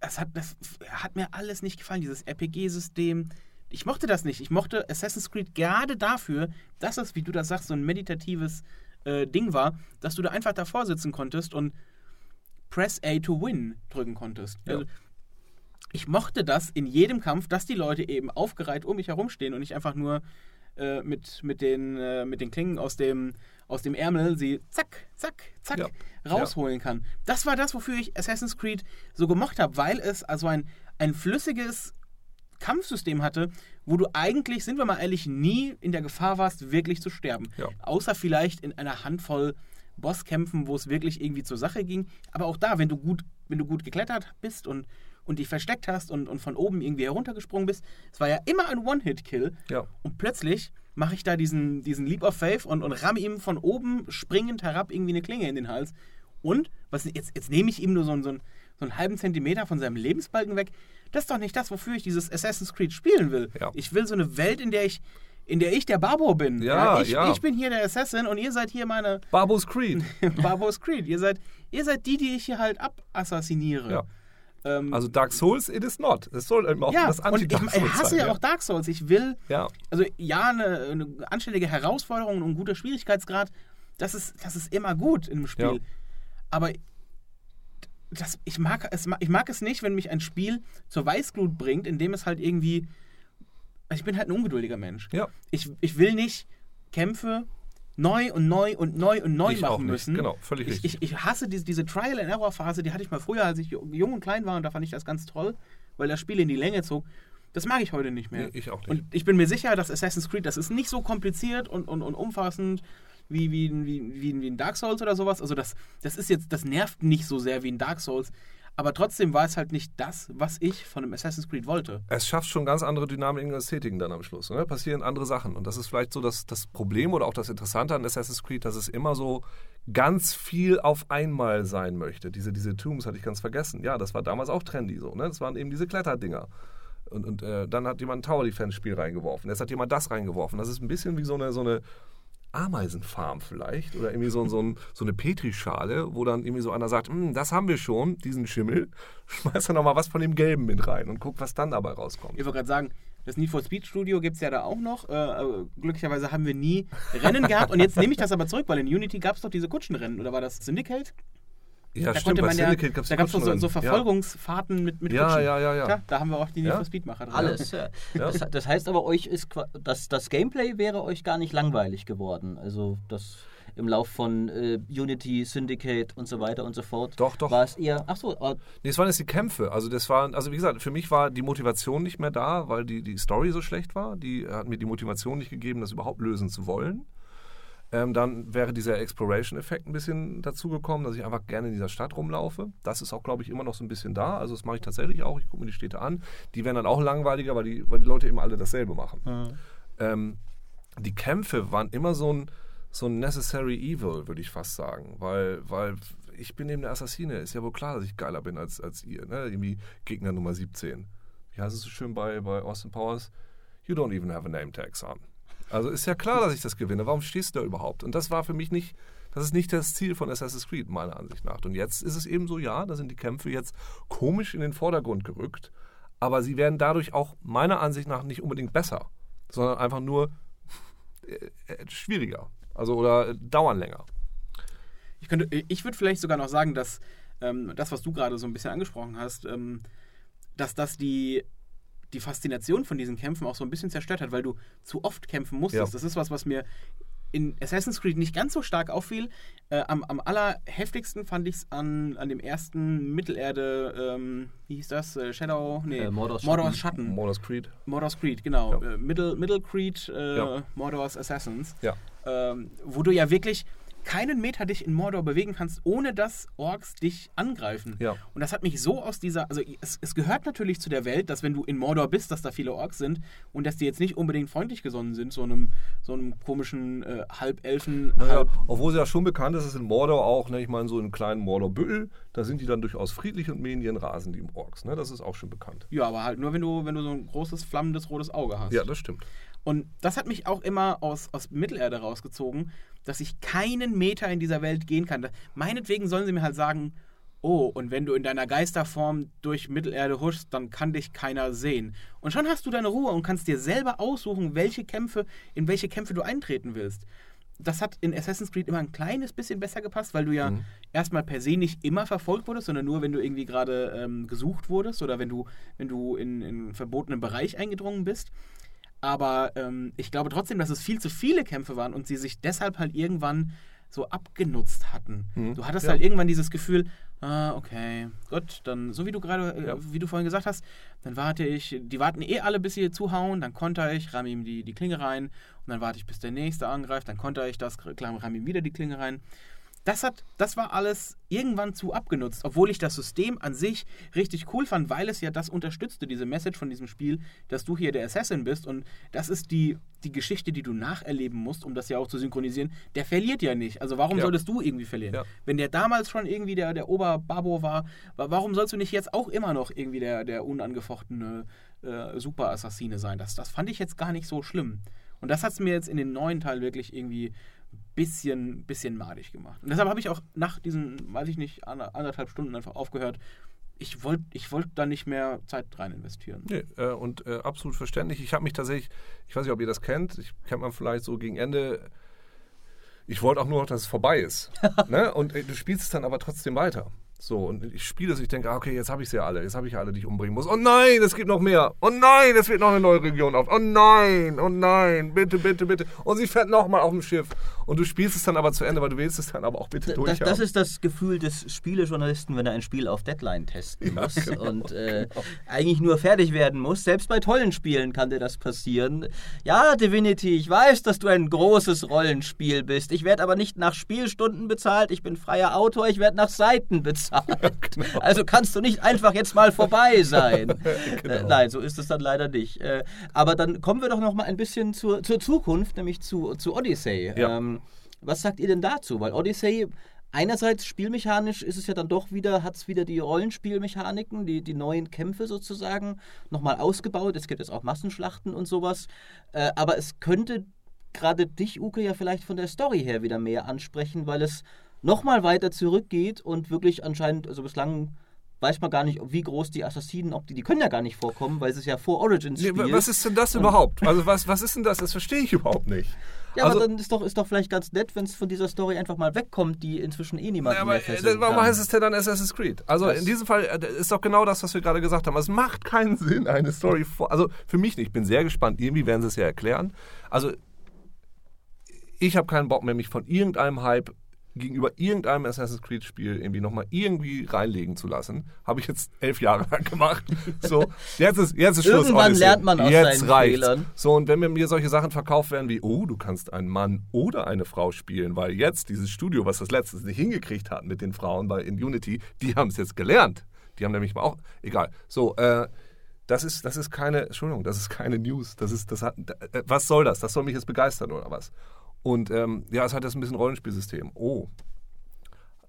Es hat, das hat mir alles nicht gefallen, dieses RPG-System. Ich mochte das nicht. Ich mochte Assassin's Creed gerade dafür, dass es, wie du das sagst, so ein meditatives äh, Ding war, dass du da einfach davor sitzen konntest und Press A to Win drücken konntest. Ja. Also, ich mochte das in jedem Kampf, dass die Leute eben aufgereiht um mich herumstehen und ich einfach nur äh, mit, mit, den, äh, mit den Klingen aus dem, aus dem Ärmel sie zack, zack, zack Ja. rausholen kann. Das war das, wofür ich Assassin's Creed so gemocht habe, weil es also ein, ein flüssiges Kampfsystem hatte, wo du eigentlich, sind wir mal ehrlich, nie in der Gefahr warst, wirklich zu sterben. Ja. Außer vielleicht in einer Handvoll Bosskämpfen, wo es wirklich irgendwie zur Sache ging. Aber auch da, wenn du gut, wenn du gut geklettert bist und, und dich versteckt hast und, und von oben irgendwie heruntergesprungen bist, es war ja immer ein One-Hit-Kill. Ja. Und plötzlich mache ich da diesen, diesen Leap of Faith und, und ramme ihm von oben springend herab irgendwie eine Klinge in den Hals. Und was, jetzt, jetzt nehme ich ihm nur so, einen- so, einen, so einen halben Zentimeter von seinem Lebensbalken weg. Das ist doch nicht das, wofür ich dieses Assassin's Creed spielen will. Ja. Ich will so eine Welt, in der ich, in der ich der Barbo bin. Ja, ich, ja. ich bin hier der Assassin und ihr seid hier meine Barbos Creed. Barbos Creed. Ihr seid, ihr seid die, die ich hier halt abassassiniere. Ja. Ähm, Also Dark Souls, it is not. Es soll eben auch ja, das und ich, Anti-Dark ich Souls hasse sein. ja auch Dark Souls. Ich will, Ja. also ja, eine, eine anständige Herausforderung und ein guter Schwierigkeitsgrad, das ist, das ist immer gut in einem Spiel. Ja. Aber das, ich, mag es, ich mag es nicht, wenn mich ein Spiel zur Weißglut bringt, indem es halt irgendwie. also Ich bin halt ein ungeduldiger Mensch. Ja. Ich, ich will nicht Kämpfe neu und neu und neu und neu Ich machen auch nicht. müssen. Genau, völlig ich, richtig. ich, ich hasse diese, diese Trial-and-Error-Phase, die hatte ich mal früher, als ich jung und klein war und da fand ich das ganz toll, weil das Spiel in die Länge zog. Das mag ich heute nicht mehr. Nee, ich auch nicht. Und ich bin mir sicher, dass Assassin's Creed, das ist nicht so kompliziert und, und, und umfassend wie, wie, wie, wie, wie ein Dark Souls oder sowas. Also das, das ist jetzt, das nervt nicht so sehr wie ein Dark Souls. Aber trotzdem war es halt nicht das, was ich von einem Assassin's Creed wollte. es schafft schon ganz andere Dynamiken und Ästhetiken dann am Schluss. Ne? Passieren andere Sachen. Und das ist vielleicht so das, das Problem oder auch das Interessante an Assassin's Creed, dass es immer so ganz viel auf einmal sein möchte. Diese, diese Tombs hatte ich ganz vergessen. Ja, das war damals auch trendy so. Ne? Das waren eben diese Kletterdinger. Und, und äh, dann hat jemand ein Tower Defense-Spiel reingeworfen. Jetzt hat jemand das reingeworfen. Das ist ein bisschen wie so eine, so eine Ameisenfarm vielleicht oder irgendwie so, so, ein, so eine Petrischale, wo dann irgendwie so einer sagt, "Hm, das haben wir schon, diesen Schimmel, schmeiß dann noch mal was von dem Gelben mit rein und guck, was dann dabei rauskommt. Ich wollte gerade sagen, das Need for Speed Studio gibt es ja da auch noch. Äh, äh, glücklicherweise haben wir nie Rennen gehabt. Und jetzt nehme ich das aber zurück, weil in Unity gab es doch diese Kutschenrennen. Oder war das Syndicate? Ja, da stimmt, bei ja, Syndicate gab's da die gab es so, so. Verfolgungsfahrten mit, mit Ja, Kutschen. ja, ja, ja. Tja, da haben wir auch die Need Ja. for Speed Macher drin. Alles. Ja. Das, das heißt aber, euch ist das, das Gameplay wäre euch gar nicht langweilig geworden. Also das im Lauf von äh, Unity, Syndicate und so weiter und so fort. Doch, doch. War es eher. Ach so, äh, Nee, es waren jetzt die Kämpfe. Also das waren, also wie gesagt, für mich war die Motivation nicht mehr da, weil die, die Story so schlecht war. Die hat mir die Motivation nicht gegeben, das überhaupt lösen zu wollen. Ähm, dann wäre dieser Exploration-Effekt ein bisschen dazugekommen, dass ich einfach gerne in dieser Stadt rumlaufe. Das ist auch, glaube ich, immer noch so ein bisschen da. Also das mache ich tatsächlich auch. Ich gucke mir die Städte an. Die werden dann auch langweiliger, weil die, weil die Leute eben alle dasselbe machen. Ähm, die Kämpfe waren immer so ein, so ein necessary evil, würde ich fast sagen. Weil, weil ich bin eben der Assassine. Ist ja wohl klar, dass ich geiler bin als, als ihr. Ne? Irgendwie Gegner Nummer 17. Wie heißt es so schön bei, bei Austin Powers? You don't even have a name tag, son. Also ist ja klar, dass ich das gewinne. Warum stehst du da überhaupt? Und das war für mich nicht, das ist nicht das Ziel von Assassin's Creed, meiner Ansicht nach. Und jetzt ist es eben so, ja, da sind die Kämpfe jetzt komisch in den Vordergrund gerückt. Aber sie werden dadurch auch meiner Ansicht nach nicht unbedingt besser, sondern einfach nur äh, äh, schwieriger. Also oder äh, dauern länger. Ich, ich würde vielleicht sogar noch sagen, dass ähm, das, was du gerade so ein bisschen angesprochen hast, ähm, dass das die, die Faszination von diesen Kämpfen auch so ein bisschen zerstört hat, weil du zu oft kämpfen musstest. Ja. Das ist was, was mir in Assassin's Creed nicht ganz so stark auffiel. Äh, am, am allerheftigsten fand ich es an, an dem ersten Mittelerde, ähm, wie hieß das? Äh, Shadow? Nee, Äh, Mordor's Mordor's Schatten. Schatten. Mordor's Creed. Mordor's Creed, genau. Ja. Äh, Middle, Middle Creed, äh, Ja. Mordor's Assassins. Ja. Ähm, wo du ja wirklich keinen Meter dich in Mordor bewegen kannst, ohne dass Orks dich angreifen. Ja. Und das hat mich so aus dieser, also es, es gehört natürlich zu der Welt, dass wenn du in Mordor bist, dass da viele Orks sind und dass die jetzt nicht unbedingt freundlich gesonnen sind, so einem, so einem komischen äh, Halbelfen, Naja, halb obwohl sie ja schon bekannt ist, ist in Mordor auch, ne, ich meine, so in kleinen Mordor-Büttel, da sind die dann durchaus friedlich und mähen ihren Rasen, die Orks. Ne? Das ist auch schon bekannt. Ja, aber halt nur, wenn du, wenn du so ein großes, flammendes rotes Auge hast. Ja, das stimmt. Und das hat mich auch immer aus, aus Mittelerde rausgezogen, dass ich keinen Meter in dieser Welt gehen kann. Meinetwegen sollen sie mir halt sagen, oh, und wenn du in deiner Geisterform durch Mittelerde huschst, dann kann dich keiner sehen. Und schon hast du deine Ruhe und kannst dir selber aussuchen, welche Kämpfe, in welche Kämpfe du eintreten willst. Das hat in Assassin's Creed immer ein kleines bisschen besser gepasst, weil du ja Mhm. erstmal per se nicht immer verfolgt wurdest, sondern nur, wenn du irgendwie gerade ähm, gesucht wurdest oder wenn du, wenn du in, in einen verbotenen Bereich eingedrungen bist. Aber ähm, ich glaube trotzdem, dass es viel zu viele Kämpfe waren und sie sich deshalb halt irgendwann so abgenutzt hatten. Mhm. Du hattest Ja. halt irgendwann dieses Gefühl, ah, okay, gut, dann, so wie du gerade, äh, Ja. wie du vorhin gesagt hast, dann warte ich, die warten eh alle, bis sie zuhauen, dann konter ich, ramme ihm die, die Klinge rein und dann warte ich, bis der nächste angreift, dann konter ich das, ramme ihm wieder die Klinge rein. Das, hat, das war alles irgendwann zu abgenutzt, obwohl ich das System an sich richtig cool fand, weil es ja das unterstützte, diese Message von diesem Spiel, dass du hier der Assassin bist und das ist die, die Geschichte, die du nacherleben musst, um das ja auch zu synchronisieren. Der verliert ja nicht. Also warum Ja. solltest du irgendwie verlieren? Ja. Wenn der damals schon irgendwie der, der Oberbabo war, wa- warum sollst du nicht jetzt auch immer noch irgendwie der, der unangefochtene äh, Super-Assassine sein? Das, das fand ich jetzt gar nicht so schlimm. Und das hat es mir jetzt in den neuen Teil wirklich irgendwie bisschen, bisschen madig gemacht. Und deshalb habe ich auch nach diesen, weiß ich nicht, ander- anderthalb Stunden einfach aufgehört. Ich wollte ich wollt da nicht mehr Zeit rein investieren. Nee, äh, und äh, absolut verständlich. Ich habe mich tatsächlich, ich weiß nicht, ob ihr das kennt, ich kennt man vielleicht so gegen Ende. Ich wollte auch nur noch, dass es vorbei ist. ne? Und äh, du spielst es dann aber trotzdem weiter. So, und ich spiele es, ich denke, ah, okay, jetzt habe ich sie ja alle, jetzt habe ich alle, die ich umbringen muss. Oh nein, es gibt noch mehr. Oh nein, es wird noch eine neue Region auf. Oh nein, oh nein, bitte, bitte, bitte. Und sie fährt nochmal auf dem Schiff. Und du spielst es dann aber zu Ende, weil du willst es dann aber auch bitte Das, durchhaben. das ist das Gefühl des Spielejournalisten, wenn er ein Spiel auf Deadline testen Ja, muss genau, und äh, eigentlich nur fertig werden muss. Selbst bei tollen Spielen kann dir das passieren. Ja, Divinity, ich weiß, dass du ein großes Rollenspiel bist. Ich werde aber nicht nach Spielstunden bezahlt. Ich bin freier Autor. Ich werde nach Seiten bezahlt. Genau. Also kannst du nicht einfach jetzt mal vorbei sein. Genau. äh, nein, so ist es dann leider nicht. Äh, aber dann kommen wir doch noch mal ein bisschen zur, zur Zukunft, nämlich zu, zu Odyssey. Ja. Ähm, was sagt ihr denn dazu? Weil Odyssey, einerseits spielmechanisch ist es ja dann doch wieder, hat es wieder die Rollenspielmechaniken, die, die neuen Kämpfe sozusagen nochmal ausgebaut. Es gibt jetzt auch Massenschlachten und sowas. Äh, aber es könnte gerade dich, Uke, ja vielleicht von der Story her wieder mehr ansprechen, weil es nochmal weiter zurückgeht und wirklich anscheinend, also bislang weiß man gar nicht, wie groß die Assassinen, ob die, die können ja gar nicht vorkommen, weil es ist ja vor Origins spielt. wa- was ist denn das überhaupt? Also was, was ist denn das? Das verstehe ich überhaupt nicht. Ja, also, aber dann ist doch, ist doch vielleicht ganz nett, wenn es von dieser Story einfach mal wegkommt, die inzwischen eh niemand Ja, mehr äh, fesseln warum kann. heißt es denn dann Assassin's Creed? Also Das- in diesem Fall äh, ist doch genau das, was wir gerade gesagt haben. Es macht keinen Sinn, eine Story vor. Also für mich nicht. Ich bin sehr gespannt. Irgendwie werden sie es ja erklären. Also ich habe keinen Bock mehr, mich von irgendeinem Hype gegenüber irgendeinem Assassin's Creed-Spiel irgendwie nochmal irgendwie reinlegen zu lassen. Habe ich jetzt elf Jahre lang gemacht. So, jetzt ist, jetzt ist Schluss. Irgendwann Odyssey. lernt man aus jetzt seinen reicht's. Fehlern. So, und wenn mir- mir solche Sachen verkauft werden wie, oh, du kannst einen Mann oder eine Frau spielen, weil jetzt dieses Studio, was das letztes nicht hingekriegt hat mit den Frauen bei in Unity, die haben es jetzt gelernt. Die haben nämlich mal auch, egal. So, äh, das ist, das ist keine, Entschuldigung, das ist keine News. Das ist, das hat, äh, was soll das? Das soll mich jetzt begeistern oder was? Und ähm, ja, es hat jetzt ein bisschen Rollenspielsystem. Oh.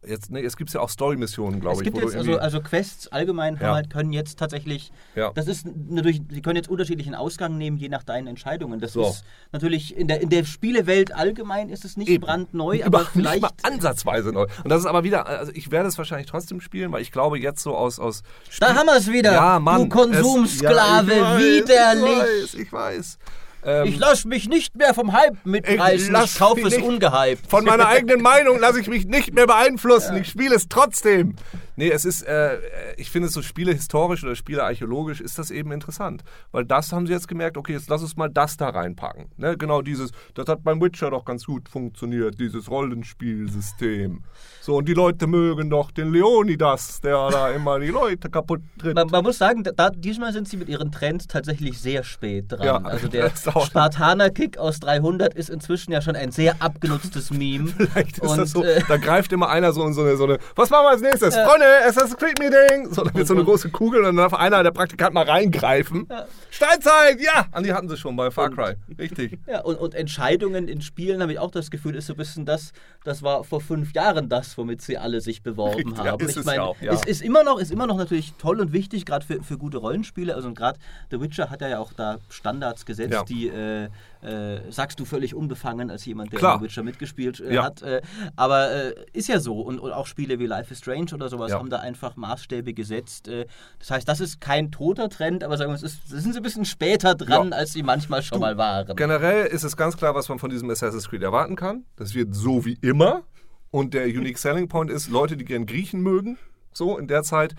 Jetzt, ne, jetzt gibt es ja auch Story-Missionen, glaube es ich. gibt wo du jetzt, also, also Quests allgemein Ja. halt, können jetzt tatsächlich, Ja. das ist natürlich, sie können jetzt unterschiedlichen Ausgang nehmen, je nach deinen Entscheidungen. Das So. ist natürlich, in der, in der Spielewelt allgemein ist es nicht Eben. brandneu, Über- aber nicht vielleicht... mal ansatzweise neu. Und das ist aber wieder, also ich werde es wahrscheinlich trotzdem spielen, weil ich glaube jetzt so aus aus Da haben wir es wieder, ja, Mann, du Konsumsklave, es, ja, ich weiß, widerlich. Ich weiß, ich weiß. Ähm, Ich lasse mich nicht mehr vom Hype mitreißen, ich, lass kaufe es ungehypt. von meiner eigenen Meinung lasse ich mich nicht mehr beeinflussen. Ich spiele es trotzdem. Nee, es ist, äh, ich finde es so Spiele historisch oder Spiele archäologisch ist das eben interessant. Weil das haben sie jetzt gemerkt, okay, jetzt lass uns mal das da reinpacken. Ne? Genau dieses, das hat beim Witcher doch ganz gut funktioniert, dieses Rollenspielsystem. So, und die Leute mögen doch den Leonidas, der da immer die Leute kaputt tritt. Man, man muss sagen, da, diesmal sind sie mit ihren Trends tatsächlich sehr spät dran. Ja, also der. Spartaner-Kick aus 300 ist inzwischen ja schon ein sehr abgenutztes Meme. Vielleicht ist Und, das so, äh, da greift immer einer so in so eine, so eine was machen wir als nächstes? Freunde, Assassin's Creed Meeting! So, dann wird so eine große Kugel und dann darf einer der Praktikant mal reingreifen. Steinzeit, ja! An die hatten sie schon bei Far Cry. Richtig. Ja, und, und Entscheidungen in Spielen habe ich auch das Gefühl, ist so ein bisschen das, das war vor fünf Jahren das, womit sie alle sich beworben Richtig, ja, haben. ist ich es meine, ja auch, ja. es ist immer noch, ist immer noch natürlich toll und wichtig, gerade für, für gute Rollenspiele. Also gerade The Witcher hat ja auch da Standards gesetzt, Ja. die äh, äh, sagst du völlig unbefangen als jemand, der Klar. Witcher mitgespielt äh, Ja. hat. Äh, aber äh, ist ja so. Und, und auch Spiele wie Life is Strange oder sowas Ja. haben da einfach Maßstäbe gesetzt. Äh, das heißt, das ist kein toter Trend, aber sagen wir, es ist, sind sie ein bisschen später dran, Ja. als sie manchmal schon mal waren. Generell ist es ganz klar, was man von diesem Assassin's Creed erwarten kann. Das wird so wie immer. Und der Unique Selling Point ist, Leute, die gern Griechen mögen, so in der Zeit,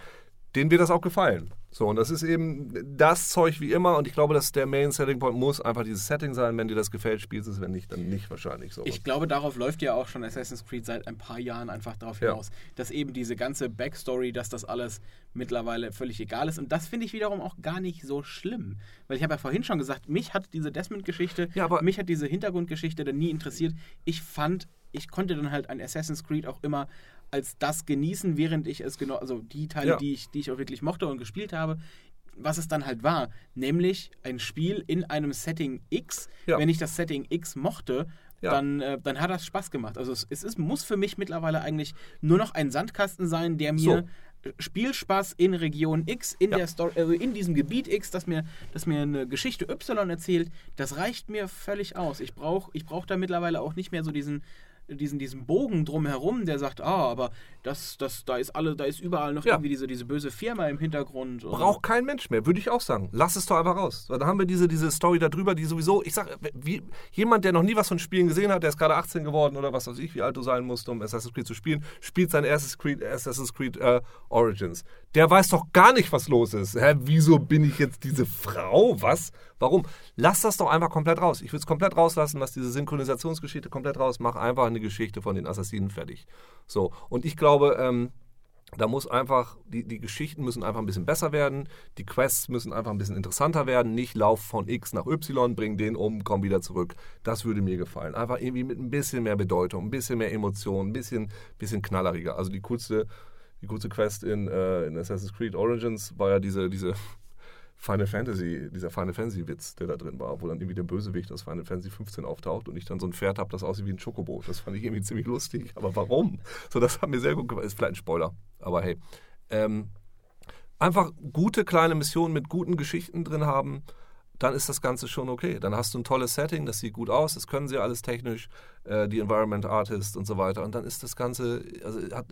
denen wird das auch gefallen. So, und das ist eben das Zeug wie immer. Und ich glaube, dass der Main Selling Point muss einfach dieses Setting sein. Wenn dir das gefällt, spielst du es. Wenn nicht, dann nicht wahrscheinlich so. Ich glaube, darauf läuft ja auch schon Assassin's Creed seit ein paar Jahren einfach darauf Ja. hinaus, dass eben diese ganze Backstory, dass das alles mittlerweile völlig egal ist. Und das finde ich wiederum auch gar nicht so schlimm. Weil ich habe ja vorhin schon gesagt, mich hat diese Desmond-Geschichte, Ja, aber- mich hat diese Hintergrundgeschichte dann nie interessiert. Ich fand, ich konnte dann halt ein Assassin's Creed auch immer als das genießen, während ich es genau, also die Teile, Ja. die, ich, die ich auch wirklich mochte und gespielt habe, was es dann halt war, nämlich ein Spiel in einem Setting X. Ja. Wenn ich das Setting X mochte, Ja. dann, äh, dann hat das Spaß gemacht. Also es, es ist, muss für mich mittlerweile eigentlich nur noch ein Sandkasten sein, der mir äh, Spielspaß in Region X, in, Ja. der Story, äh, in diesem Gebiet X, das mir, das mir eine Geschichte Y erzählt, das reicht mir völlig aus. Ich brauche ich brauch da mittlerweile auch nicht mehr so diesen, diesen, diesen Bogen drumherum, der sagt, ah, aber das, das, da ist alle, da ist überall noch Ja. irgendwie diese, diese böse Firma im Hintergrund. und- Braucht kein Mensch mehr, würde ich auch sagen. Lass es doch einfach raus. Da haben wir diese, diese Story darüber, die sowieso, ich sag, wie, jemand, der noch nie was von Spielen gesehen hat, der ist gerade 18 geworden oder was weiß ich, wie alt du sein musst, um Assassin's Creed zu spielen, spielt sein erstes Creed, Assassin's Creed äh, Origins. Der weiß doch gar nicht, was los ist. Hä, wieso bin ich jetzt diese Frau? Was? Warum? Lass das doch einfach komplett raus. Ich würde es komplett rauslassen, lass diese Synchronisationsgeschichte komplett raus, mach einfach eine Geschichte von den Assassinen fertig. So, und ich glaube, ähm, da muss einfach, die, die Geschichten müssen einfach ein bisschen besser werden, die Quests müssen einfach ein bisschen interessanter werden, nicht lauf von X nach Y, bring den um, komm wieder zurück. Das würde mir gefallen. Einfach irgendwie mit ein bisschen mehr Bedeutung, ein bisschen mehr Emotion, ein bisschen, bisschen knalleriger. Also die coolste, die coolste Quest in, äh, in Assassin's Creed Origins war ja diese, diese Final Fantasy, dieser Final Fantasy Witz, der da drin war, wo dann irgendwie der Bösewicht aus Final Fantasy 15 auftaucht und ich dann so ein Pferd habe, das aussieht wie ein Chocobo. Das fand ich irgendwie ziemlich lustig. Aber warum? So, das hat mir sehr gut gefallen. Ist vielleicht ein Spoiler, aber hey. Ähm, einfach gute kleine Missionen mit guten Geschichten drin haben, dann ist das Ganze schon okay. Dann hast du ein tolles Setting, das sieht gut aus, das können sie alles technisch, äh, die Environment Artist und so weiter. Und dann ist das Ganze, also hat,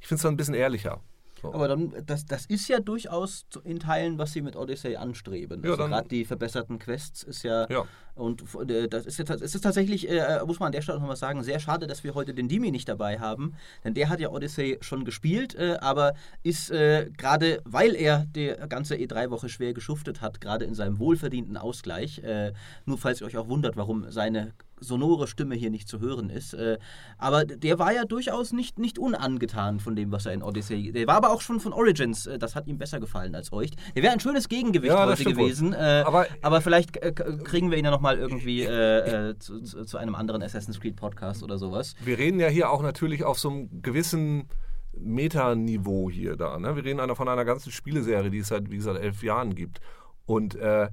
ich finde es dann ein bisschen ehrlicher. So. Aber dann, das, das ist ja durchaus zu- in Teilen, was sie mit Odyssey anstreben. Ja, Also gerade die verbesserten Quests ist ja, Ja. und äh, das ist jetzt es ist tatsächlich, äh, muss man an der Stelle nochmal sagen, sehr schade, dass wir heute den Dimi nicht dabei haben, denn der hat ja Odyssey schon gespielt, äh, aber ist äh, gerade, weil er die ganze E3-Woche schwer geschuftet hat, gerade in seinem wohlverdienten Ausgleich, äh, nur falls ihr euch auch wundert, warum seine sonore Stimme hier nicht zu hören ist. Äh, aber der war ja durchaus nicht, nicht unangetan von dem, was er in Odyssey. Der war aber auch schon von Origins. Äh, das hat ihm besser gefallen als euch. Der wäre ein schönes Gegengewicht Ja, heute gewesen. Äh, Aber- aber, vielleicht kriegen wir ihn ja nochmal irgendwie äh, zu, zu, zu einem anderen Assassin's Creed Podcast oder sowas. wir reden ja hier auch natürlich auf so einem gewissen Metaniveau hier da. Ne? Wir reden einer von einer ganzen Spieleserie, die es seit, wie gesagt, elf Jahren gibt. Und äh,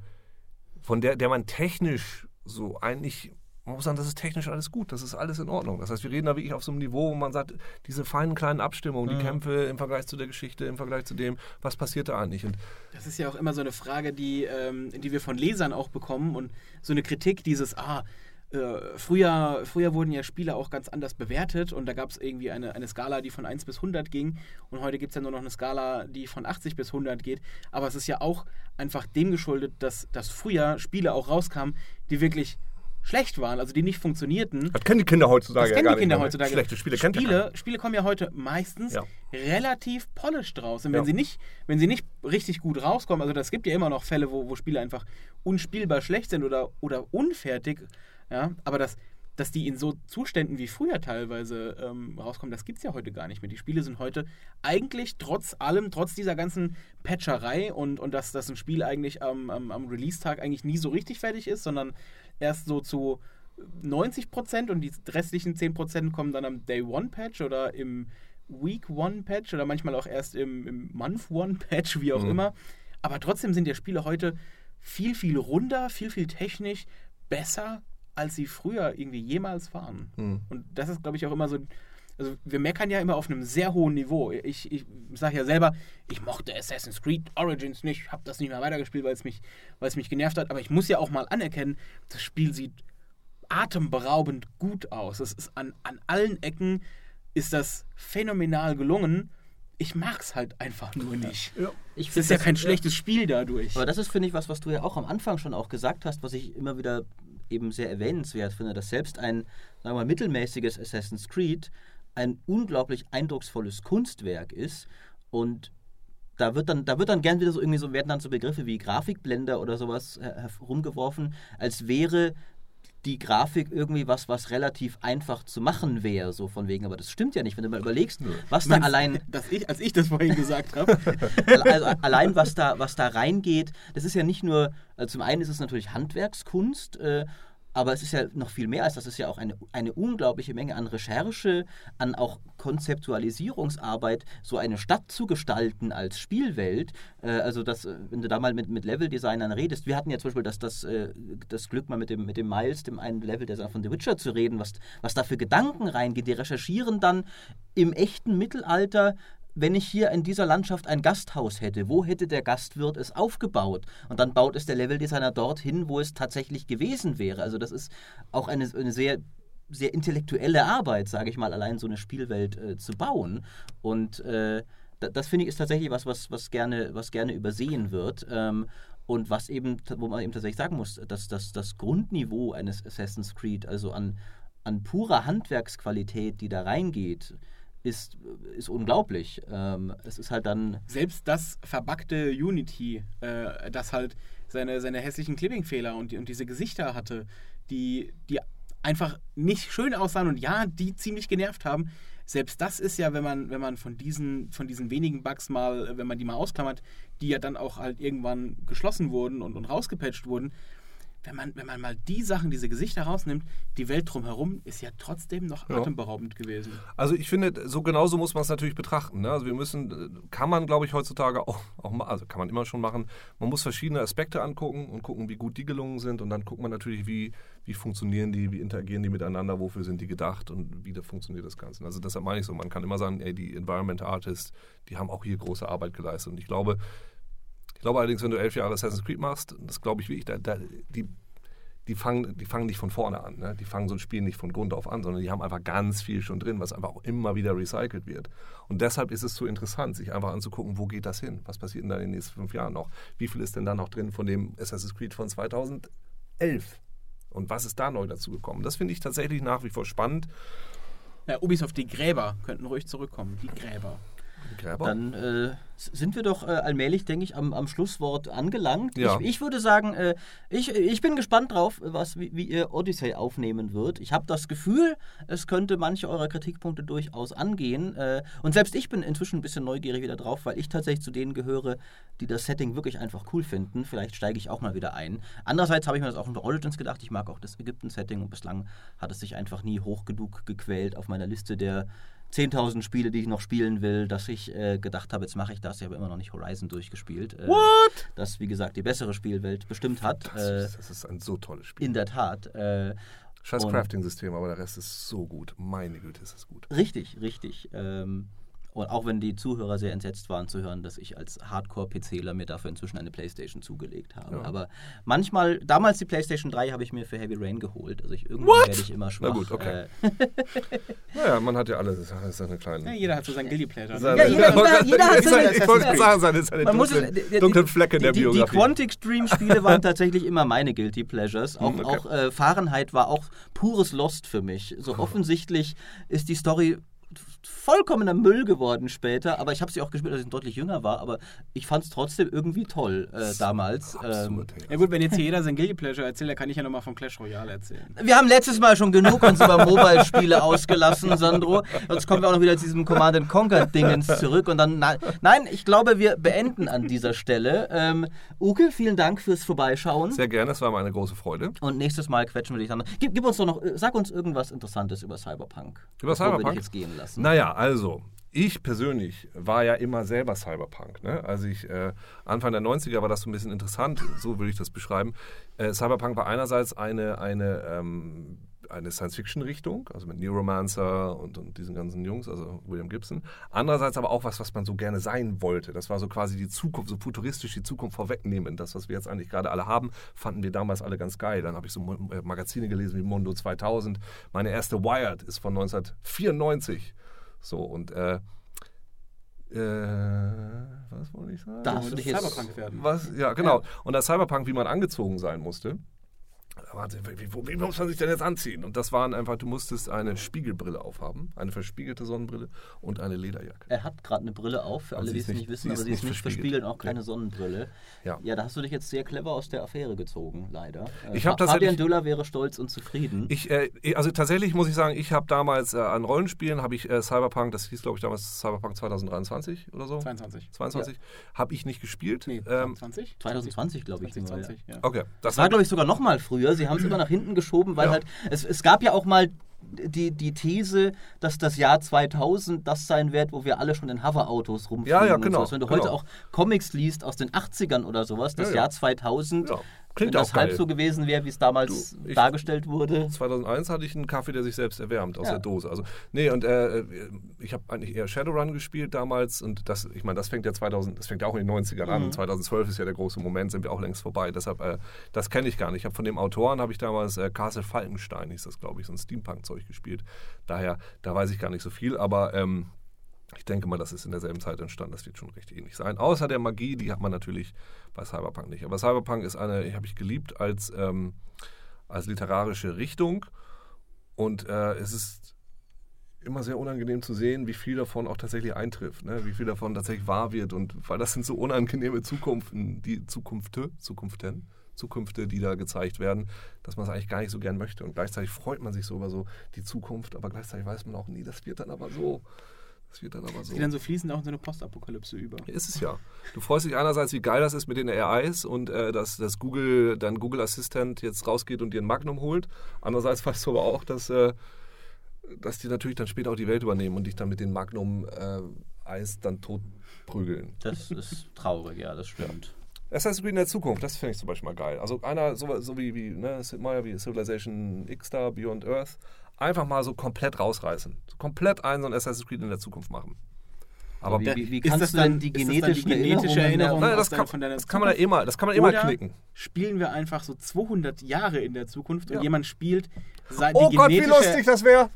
von der, der man technisch so eigentlich, man muss sagen, das ist technisch alles gut, das ist alles in Ordnung. Das heißt, wir reden da wirklich auf so einem Niveau, wo man sagt, diese feinen kleinen Abstimmungen, die Kämpfe im Vergleich zu der Geschichte, im Vergleich zu dem, was passiert da eigentlich? Und Das ist ja auch immer so eine Frage, die, ähm, die wir von Lesern auch bekommen und so eine Kritik, dieses, ah, äh, früher, früher wurden ja Spiele auch ganz anders bewertet und da gab es irgendwie eine, eine Skala, die von 1 bis 100 ging und heute gibt es ja nur noch eine Skala, die von 80 bis 100 geht. Aber es ist ja auch einfach dem geschuldet, dass, dass früher Spiele auch rauskamen, die wirklich schlecht waren, also die nicht funktionierten. Das kennen die Kinder heutzutage Das kennen ja die Kinder nicht ne? heutzutage. Schlechte Spiele kennt Spiele, Spiele kommen ja heute meistens Ja. relativ polished raus. Und wenn, Ja. sie nicht, wenn sie nicht richtig gut rauskommen, also das gibt ja immer noch Fälle, wo, wo Spiele einfach unspielbar schlecht sind oder, oder unfertig, ja, aber das, dass die in so Zuständen wie früher teilweise ähm, rauskommen, das gibt es ja heute gar nicht mehr. Die Spiele sind heute eigentlich trotz allem, trotz dieser ganzen Patcherei und, und dass, dass ein Spiel eigentlich am, am, am Release-Tag eigentlich nie so richtig fertig ist, sondern erst so zu 90 Prozent und die restlichen 10 Prozent kommen dann am Day One Patch oder im Week One Patch oder manchmal auch erst im, im Month One Patch, wie auch Mhm. immer. Aber trotzdem sind ja Spiele heute viel, viel runder, viel, viel technisch besser, als sie früher irgendwie jemals waren. Mhm. Und das ist, glaube ich, auch immer so. Also, wir meckern ja immer auf einem sehr hohen Niveau. Ich, ich sage ja selber, ich mochte Assassin's Creed Origins nicht, habe das nicht mehr weitergespielt, weil es mich, weil es mich genervt hat. Aber ich muss ja auch mal anerkennen, das Spiel sieht atemberaubend gut aus. Es ist an, an allen Ecken ist das phänomenal gelungen. Ich mag es halt einfach nur nicht. Ich Es ist ja kein schlechtes Spiel dadurch. Aber das ist, finde ich, was, was du ja auch am Anfang schon auch gesagt hast, was ich immer wieder eben sehr erwähnenswert finde, dass selbst ein, sagen wir mal, mittelmäßiges Assassin's Creed ein unglaublich eindrucksvolles Kunstwerk ist und da wird dann, da wird dann gern wieder so irgendwie so, werden dann so Begriffe wie Grafikblender oder sowas her- herumgeworfen, als wäre die Grafik irgendwie was, was relativ einfach zu machen wäre, so von wegen. Aber das stimmt ja nicht, wenn du mal überlegst, was da Meinst- allein dass ich, als ich das vorhin gesagt habe. also allein was da, was da reingeht, das ist ja nicht nur, also zum einen ist es natürlich Handwerkskunst, äh, aber es ist ja noch viel mehr als das. Es ist ja auch eine, eine unglaubliche Menge an Recherche, an auch Konzeptualisierungsarbeit, so eine Stadt zu gestalten als Spielwelt. Äh, also, das, äh, wenn du da mal mit, mit Leveldesignern redest, wir hatten ja zum Beispiel das, das, äh, das Glück, mal mit dem, mit dem Miles, dem einen Leveldesigner von The Witcher, zu reden, was, was da für Gedanken reingeht. Die recherchieren dann im echten Mittelalter wenn ich hier in dieser Landschaft ein Gasthaus hätte, wo hätte der Gastwirt es aufgebaut? Und dann baut es der Leveldesigner dorthin, wo es tatsächlich gewesen wäre. Also das ist auch eine, eine sehr, sehr intellektuelle Arbeit, sage ich mal, allein so eine Spielwelt äh, zu bauen. Und äh, da- das finde ich ist tatsächlich was, was, was, gerne, was gerne übersehen wird. Ähm, und was eben, wo man eben tatsächlich sagen muss, dass, dass das Grundniveau eines Assassin's Creed, also an, an purer Handwerksqualität, die da reingeht, ist, ist unglaublich. Ähm, es ist halt dann. Selbst das verbackte Unity, äh, das halt seine, seine hässlichen Clipping-Fehler und, und diese Gesichter hatte, die, die einfach nicht schön aussahen und ja, die ziemlich genervt haben. Selbst das ist ja, wenn man, wenn man von diesen, von diesen wenigen Bugs mal, wenn man die mal ausklammert, die ja dann auch halt irgendwann geschlossen wurden und, und rausgepatcht wurden, wenn man, wenn man mal die Sachen, diese Gesichter rausnimmt, die Welt drumherum ist ja trotzdem noch Ja. atemberaubend gewesen. Also ich finde, so genauso muss man es natürlich betrachten. Ne? Also wir müssen, äh, kann man glaube ich heutzutage auch, auch mal, also kann man immer schon machen, man muss verschiedene Aspekte angucken und gucken, wie gut die gelungen sind und dann guckt man natürlich, wie, wie funktionieren die, wie interagieren die miteinander, wofür sind die gedacht und wie da funktioniert das Ganze. Also deshalb meine ich so, man kann immer sagen, ey, die Environment Artists, die haben auch hier große Arbeit geleistet und ich glaube, ich glaube allerdings, wenn du elf Jahre Assassin's Creed machst, das glaube ich wirklich, da, da, die, die, fangen, die fangen nicht von vorne an. Ne? Die fangen so ein Spiel nicht von Grund auf an, sondern die haben einfach ganz viel schon drin, was einfach auch immer wieder recycelt wird. Und deshalb ist es so interessant, sich einfach anzugucken, wo geht das hin? Was passiert denn da in den nächsten fünf Jahren noch? Wie viel ist denn da noch drin von dem Assassin's Creed von 2011? Und was ist da neu dazu gekommen? Das finde ich tatsächlich nach wie vor spannend. Ja, Ubisoft, die Gräber könnten ruhig zurückkommen. Die Gräber. Gräber? Dann äh, sind wir doch äh, allmählich, denke ich, am, am Schlusswort angelangt. Ja. Ich, ich würde sagen, äh, ich, ich bin gespannt drauf, was, wie, wie ihr Odyssey aufnehmen wird. Ich habe das Gefühl, es könnte manche eurer Kritikpunkte durchaus angehen. Äh, und selbst ich bin inzwischen ein bisschen neugierig wieder drauf, weil ich tatsächlich zu denen gehöre, die das Setting wirklich einfach cool finden. Vielleicht steige ich auch mal wieder ein. Andererseits habe ich mir das auch unter Origins gedacht. Ich mag auch das Ägypten-Setting und bislang hat es sich einfach nie hoch genug gequält auf meiner Liste der 10.000 Spiele, die ich noch spielen will, dass ich äh, gedacht habe, jetzt mache ich das. Ich habe immer noch nicht Horizon durchgespielt. Äh, What? Das, wie gesagt, die bessere Spielwelt bestimmt hat. das, Äh, ist, das ist ein so tolles Spiel. in der Tat. Äh, Scheiß Crafting-System, aber der Rest ist so gut. Meine Güte, ist das gut. richtig, richtig. Ähm, Und auch wenn die Zuhörer sehr entsetzt waren zu hören, dass ich als Hardcore-PCler mir dafür inzwischen eine Playstation zugelegt habe. Ja. Aber manchmal, damals die Playstation 3 habe ich mir für Heavy Rain geholt. Also ich, irgendwann What? werde ich immer schwach. Na gut, okay. Äh, Naja, man hat ja alles. Das ist eine kleine. Ja, jeder hat so sein Guilty Pleasure. ne? Seine- Ja, jeder- jeder- jeder hat seine- Ich wollte sagen, seine, seine dunklen, es- dunklen Flecke in der die, die, die Biografie. Quantic Stream Spiele waren tatsächlich immer meine Guilty Pleasures. Auch, Hm, okay. auch äh, Fahrenheit war auch pures Lost für mich. So offensichtlich ist die Story vollkommener Müll geworden später, aber ich habe sie auch gespielt, als ich deutlich jünger war, aber ich fand es trotzdem irgendwie toll äh, damals. Ähm, Absurd, ey. Ja gut, wenn jetzt hier jeder sein Guilty Pleasure erzählt, dann kann ich ja nochmal von Clash Royale erzählen. wir haben letztes Mal schon genug uns über Mobile-Spiele ausgelassen, Sandro. Jetzt kommen wir auch noch wieder zu diesem Command Conquer-Dingens zurück. Und dann, nein, nein, ich glaube, wir beenden an dieser Stelle. Ähm, Uke, vielen Dank fürs Vorbeischauen. Sehr gerne, es war mir eine große Freude. Und nächstes Mal quetschen wir dich dann. Gib, gib uns doch noch, äh, sag uns irgendwas Interessantes über Cyberpunk. Über bevor Wir Cyberpunk? dich jetzt gehen lassen. Naja, also, ich persönlich war ja immer selber Cyberpunk. Ne? Also ich, äh, Anfang der 90er war das so ein bisschen interessant, so würde ich das beschreiben. Äh, Cyberpunk war einerseits eine, eine, ähm, eine Science-Fiction-Richtung, also mit Neuromancer und, und diesen ganzen Jungs, also William Gibson. Andererseits aber auch was, was man so gerne sein wollte. Das war so quasi die Zukunft, so futuristisch die Zukunft vorwegnehmen. Das, was wir jetzt eigentlich gerade alle haben, fanden wir damals alle ganz geil. Dann habe ich so äh, Magazine gelesen wie Mondo 2000. Meine erste Wired ist von 1994. So, und äh, äh, was wollte ich sagen? Dich jetzt. Cyberpunk werden. Was? Ja, genau. Und das Cyberpunk, wie man angezogen sein musste. Warte, wie, wie, wie muss man sich denn jetzt anziehen? Und das waren einfach, du musstest eine Spiegelbrille aufhaben, eine verspiegelte Sonnenbrille und eine Lederjacke. Er hat gerade eine Brille auf, für Aber alle, sie die es nicht- nicht wissen, sie aber sie ist nicht verspiegelt. verspiegelt und auch keine Sonnenbrille. Ja. Ja, da hast du dich jetzt sehr clever aus der Affäre gezogen, leider. Äh, Ich tatsächlich- Fabian Döller wäre stolz und zufrieden. Ich, äh, also tatsächlich muss ich sagen, ich habe damals äh, an Rollenspielen, habe ich äh, Cyberpunk, das hieß glaube ich damals Cyberpunk 2023 oder so, 22. 22, habe ich nicht gespielt. Nee, ähm, 20? 2020, glaube ich. nur, ja. 2020, ja. okay, Das war, glaube ich, sogar noch mal früher. Sie haben es immer nach hinten geschoben, weil Ja. halt, es, es gab ja auch mal die, die These, dass das Jahr 2000 das sein wird, wo wir alle schon in Hoverautos rumfliegen. Ja, ja, und genau, sowas. Wenn du genau. heute auch Comics liest aus den 80ern oder sowas, das Ja, ja. Jahr 2000, Ja, klingt wenn das auch halb geil. so gewesen wäre, wie es damals Du, ich- dargestellt wurde. 2001 hatte ich einen Kaffee, der sich selbst erwärmt aus Ja. der Dose. Also nee, und äh, ich habe eigentlich eher Shadowrun gespielt damals und das, ich meine, das fängt ja 2000, das fängt ja auch in den 90ern Mhm. an. 2012 ist ja der große Moment, sind wir auch längst vorbei. Deshalb, äh, das kenne ich gar nicht. Ich habe von dem Autoren habe ich damals äh, Castle Falkenstein, hieß das, glaube ich, so ein Steampunk-Zeug gespielt. Daher, da weiß ich gar nicht so viel, aber ähm, ich denke mal, das ist in derselben Zeit entstanden. Das wird schon recht ähnlich sein. Außer der Magie, die hat man natürlich bei Cyberpunk nicht. Aber Cyberpunk ist eine, habe ich geliebt als, ähm, als literarische Richtung. Und äh, es ist immer sehr unangenehm zu sehen, wie viel davon auch tatsächlich eintrifft, ne? wie viel davon tatsächlich wahr wird. Und weil das sind so unangenehme Zukunften, die Zukünfte, Zukunften, Zukünfte, die da gezeigt werden, dass man es eigentlich gar nicht so gern möchte. Und gleichzeitig freut man sich so über so die Zukunft, aber gleichzeitig weiß man auch nie, das wird dann aber so. Das wird dann aber so. Die dann so fließend auch in so eine Postapokalypse über. Ist es ja. Du freust dich einerseits, wie geil das ist mit den AIs und äh, dass, dass Google, dein Google Assistant jetzt rausgeht und dir ein Magnum holt. Andererseits weißt du aber auch, dass, äh, dass die natürlich dann später auch die Welt übernehmen und dich dann mit den Magnum äh, Eis dann tot prügeln. Das ist traurig, ja, das stimmt. Assassin's Creed in der Zukunft, das finde ich zum Beispiel mal geil. Also einer, so, so wie, wie, ne, Sid Meier, wie Civilization X da, Beyond Earth, einfach mal so komplett rausreißen. So komplett einen so ein Assassin's Creed in der Zukunft machen. Aber wie, wie, wie Ist kannst das du denn dann- die das dann die genetische Erinnerungen... Erinnerung? Nein, das kann, von deiner das kann man ja immer, das kann man immer Oder knicken. Spielen wir einfach so 200 Jahre in der Zukunft Ja. und jemand spielt sei- Oh die Gott, wie genetische lustig das wäre!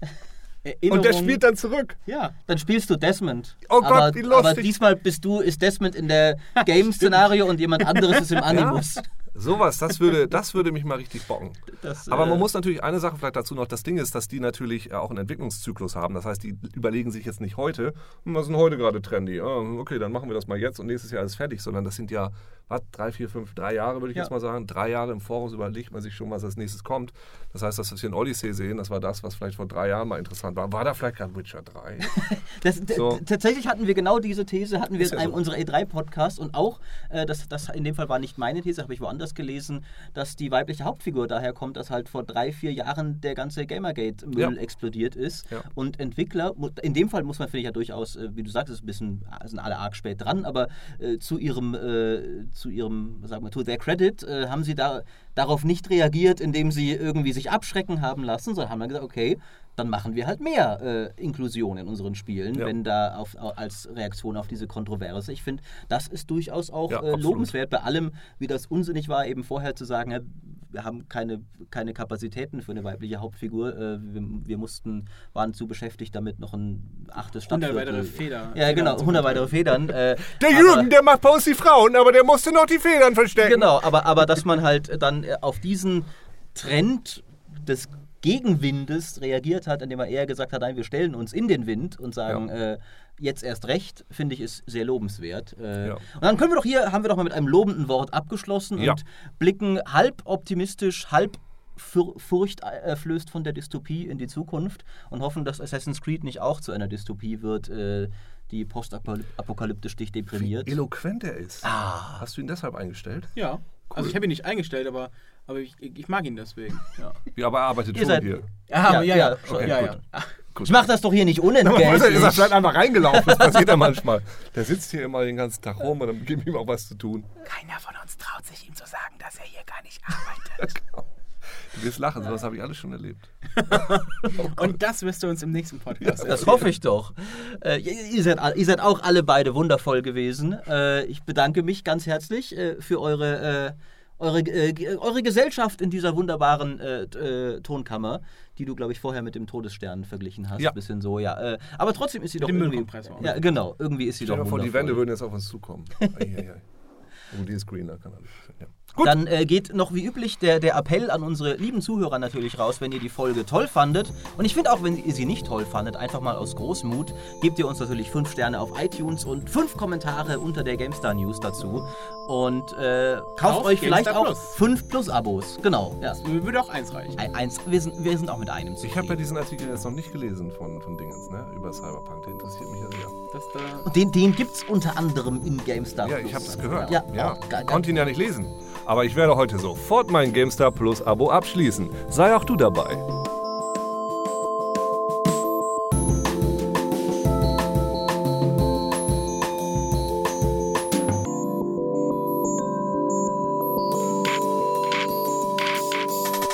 Erinnerung. Und der spielt dann zurück. Ja, Dann spielst du Desmond. Oh Gott, aber, wie lustig. aber diesmal bist du, ist Desmond in der Game-Szenario und jemand anderes ist im Animus. Sowas, das würde, das würde mich mal richtig bocken. Das, Aber man äh, muss natürlich eine Sache vielleicht dazu noch, das Ding ist, dass die natürlich äh, auch einen Entwicklungszyklus haben. Das heißt, die überlegen sich jetzt nicht heute, hm, was ist denn heute gerade trendy? Ah, okay, dann machen wir das mal jetzt und nächstes Jahr ist fertig, sondern das sind ja, was, drei, vier, fünf, drei Jahre würde ich Ja. jetzt mal sagen. Drei Jahre im Voraus überlegt man sich schon, was als nächstes kommt. Das heißt, das, was wir in Odyssey sehen, das war das, was vielleicht vor drei Jahren mal interessant war. War da vielleicht gerade Witcher 3? Das, So. Tatsächlich hatten wir genau diese These, hatten wir Ist in ja einem so. unserer E3-Podcasts und auch, äh, das, das in dem Fall war nicht meine These, habe ich woanders gelesen, dass die weibliche Hauptfigur daher kommt, dass halt vor drei, vier Jahren der ganze Gamergate-Müll Ja. explodiert ist. Ja. Und Entwickler, in dem Fall muss man, finde ich, ja durchaus, äh, wie du sagst, ist ein bisschen, sind alle arg spät dran, aber äh, zu ihrem, äh, zu ihrem, sagen wir, to their credit, äh, haben sie da darauf nicht reagiert, indem sie irgendwie sich abschrecken haben lassen, sondern haben dann gesagt, okay, dann machen wir halt mehr äh, Inklusion in unseren Spielen, Ja. wenn da auf, als Reaktion auf diese Kontroverse. Ich finde, das ist durchaus auch Ja, äh, lobenswert bei allem, wie das unsinnig war, eben vorher zu sagen, ja, wir haben keine, keine Kapazitäten für eine weibliche Hauptfigur. Äh, wir, wir mussten, waren zu beschäftigt damit, noch ein achtes 100 Stadtviertel. weitere Feder. Ja, Federn genau, zu 100 verteilen. weitere Federn. Äh, Der aber- Jürgen, der macht bei uns die Frauen, aber der musste noch die Federn verstecken. Genau, aber, aber dass man halt dann äh, auf diesen Trend des Gegenwindes reagiert hat, indem er eher gesagt hat, nein, wir stellen uns in den Wind und sagen, äh, jetzt erst recht, finde ich, ist sehr lobenswert. Äh, Ja. Und dann können wir doch hier, haben wir doch mal mit einem lobenden Wort abgeschlossen Ja. und blicken halb optimistisch, halb fur furchteinflößt von der Dystopie in die Zukunft und hoffen, dass Assassin's Creed nicht auch zu einer Dystopie wird, äh, die postapokalyptisch dich deprimiert. Eloquent er ist. Ah. Hast du ihn deshalb eingestellt? Ja, also ich habe ihn nicht eingestellt, aber, aber ich, ich mag ihn deswegen. Ja, Ja, aber er arbeitet Ihr schon seid- hier. ja, Ja, ja, ja. okay, ja, gut. ja. Ach, Ich mache das doch hier nicht Man weiß, er unentgeltlich. ist vielleicht einfach reingelaufen. Das passiert ja manchmal. Der sitzt hier immer den ganzen Tag rum und dann geben ihm auch was zu tun. Keiner von uns traut sich ihm zu sagen, dass er hier gar nicht arbeitet. Du wirst lachen, sowas habe ich alles schon erlebt. Und das wirst du uns im nächsten Podcast Das erzählen. hoffe ich doch. Äh, ihr, ihr, seid, all- ihr seid auch alle beide wundervoll gewesen. Äh, ich bedanke mich ganz herzlich äh, für eure, äh, eure, äh, ge- eure Gesellschaft in dieser wunderbaren äh, äh, Tonkammer, die du, glaube ich, vorher mit dem Todesstern verglichen hast. Ja. Bisschen so, ja. Äh, aber trotzdem ist sie doch dem irgendwie. Müllkompressor. Ja, genau. Irgendwie ist sie Stell doch dir vor, die. Wände würden jetzt auf uns zukommen. Die green, da kann alles. Ja. Gut. Dann äh, geht noch wie üblich der, der Appell an unsere lieben Zuhörer natürlich raus, wenn ihr die Folge toll fandet. Und ich finde auch, wenn ihr sie nicht toll fandet, einfach mal aus Großmut, gebt ihr uns natürlich 5 Sterne auf iTunes und 5 Kommentare unter der GameStar News dazu. Und äh, kauft Auf euch vielleicht GameStar auch Plus. 5 Plus-Abos. Genau, ja. Würde auch eins reichen. Ein, eins, wir, sind, wir sind auch mit einem Ich habe ja zufrieden. diesen Artikel jetzt noch nicht gelesen von, von Dingens, ne? Über Cyberpunk. Der interessiert mich ja sehr. Das da Und den, den gibt es unter anderem in GameStar Ja, Plus. ich habe das gehört. Ja, ja. Ich konnte ihn ja nicht lesen. Aber ich werde heute sofort mein GameStar Plus Abo abschließen. Sei auch du dabei.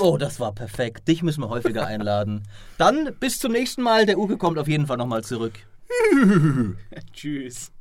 Oh, das war perfekt. Dich müssen wir häufiger einladen. Dann bis zum nächsten Mal. Der Uke kommt auf jeden Fall nochmal zurück. Tschüss.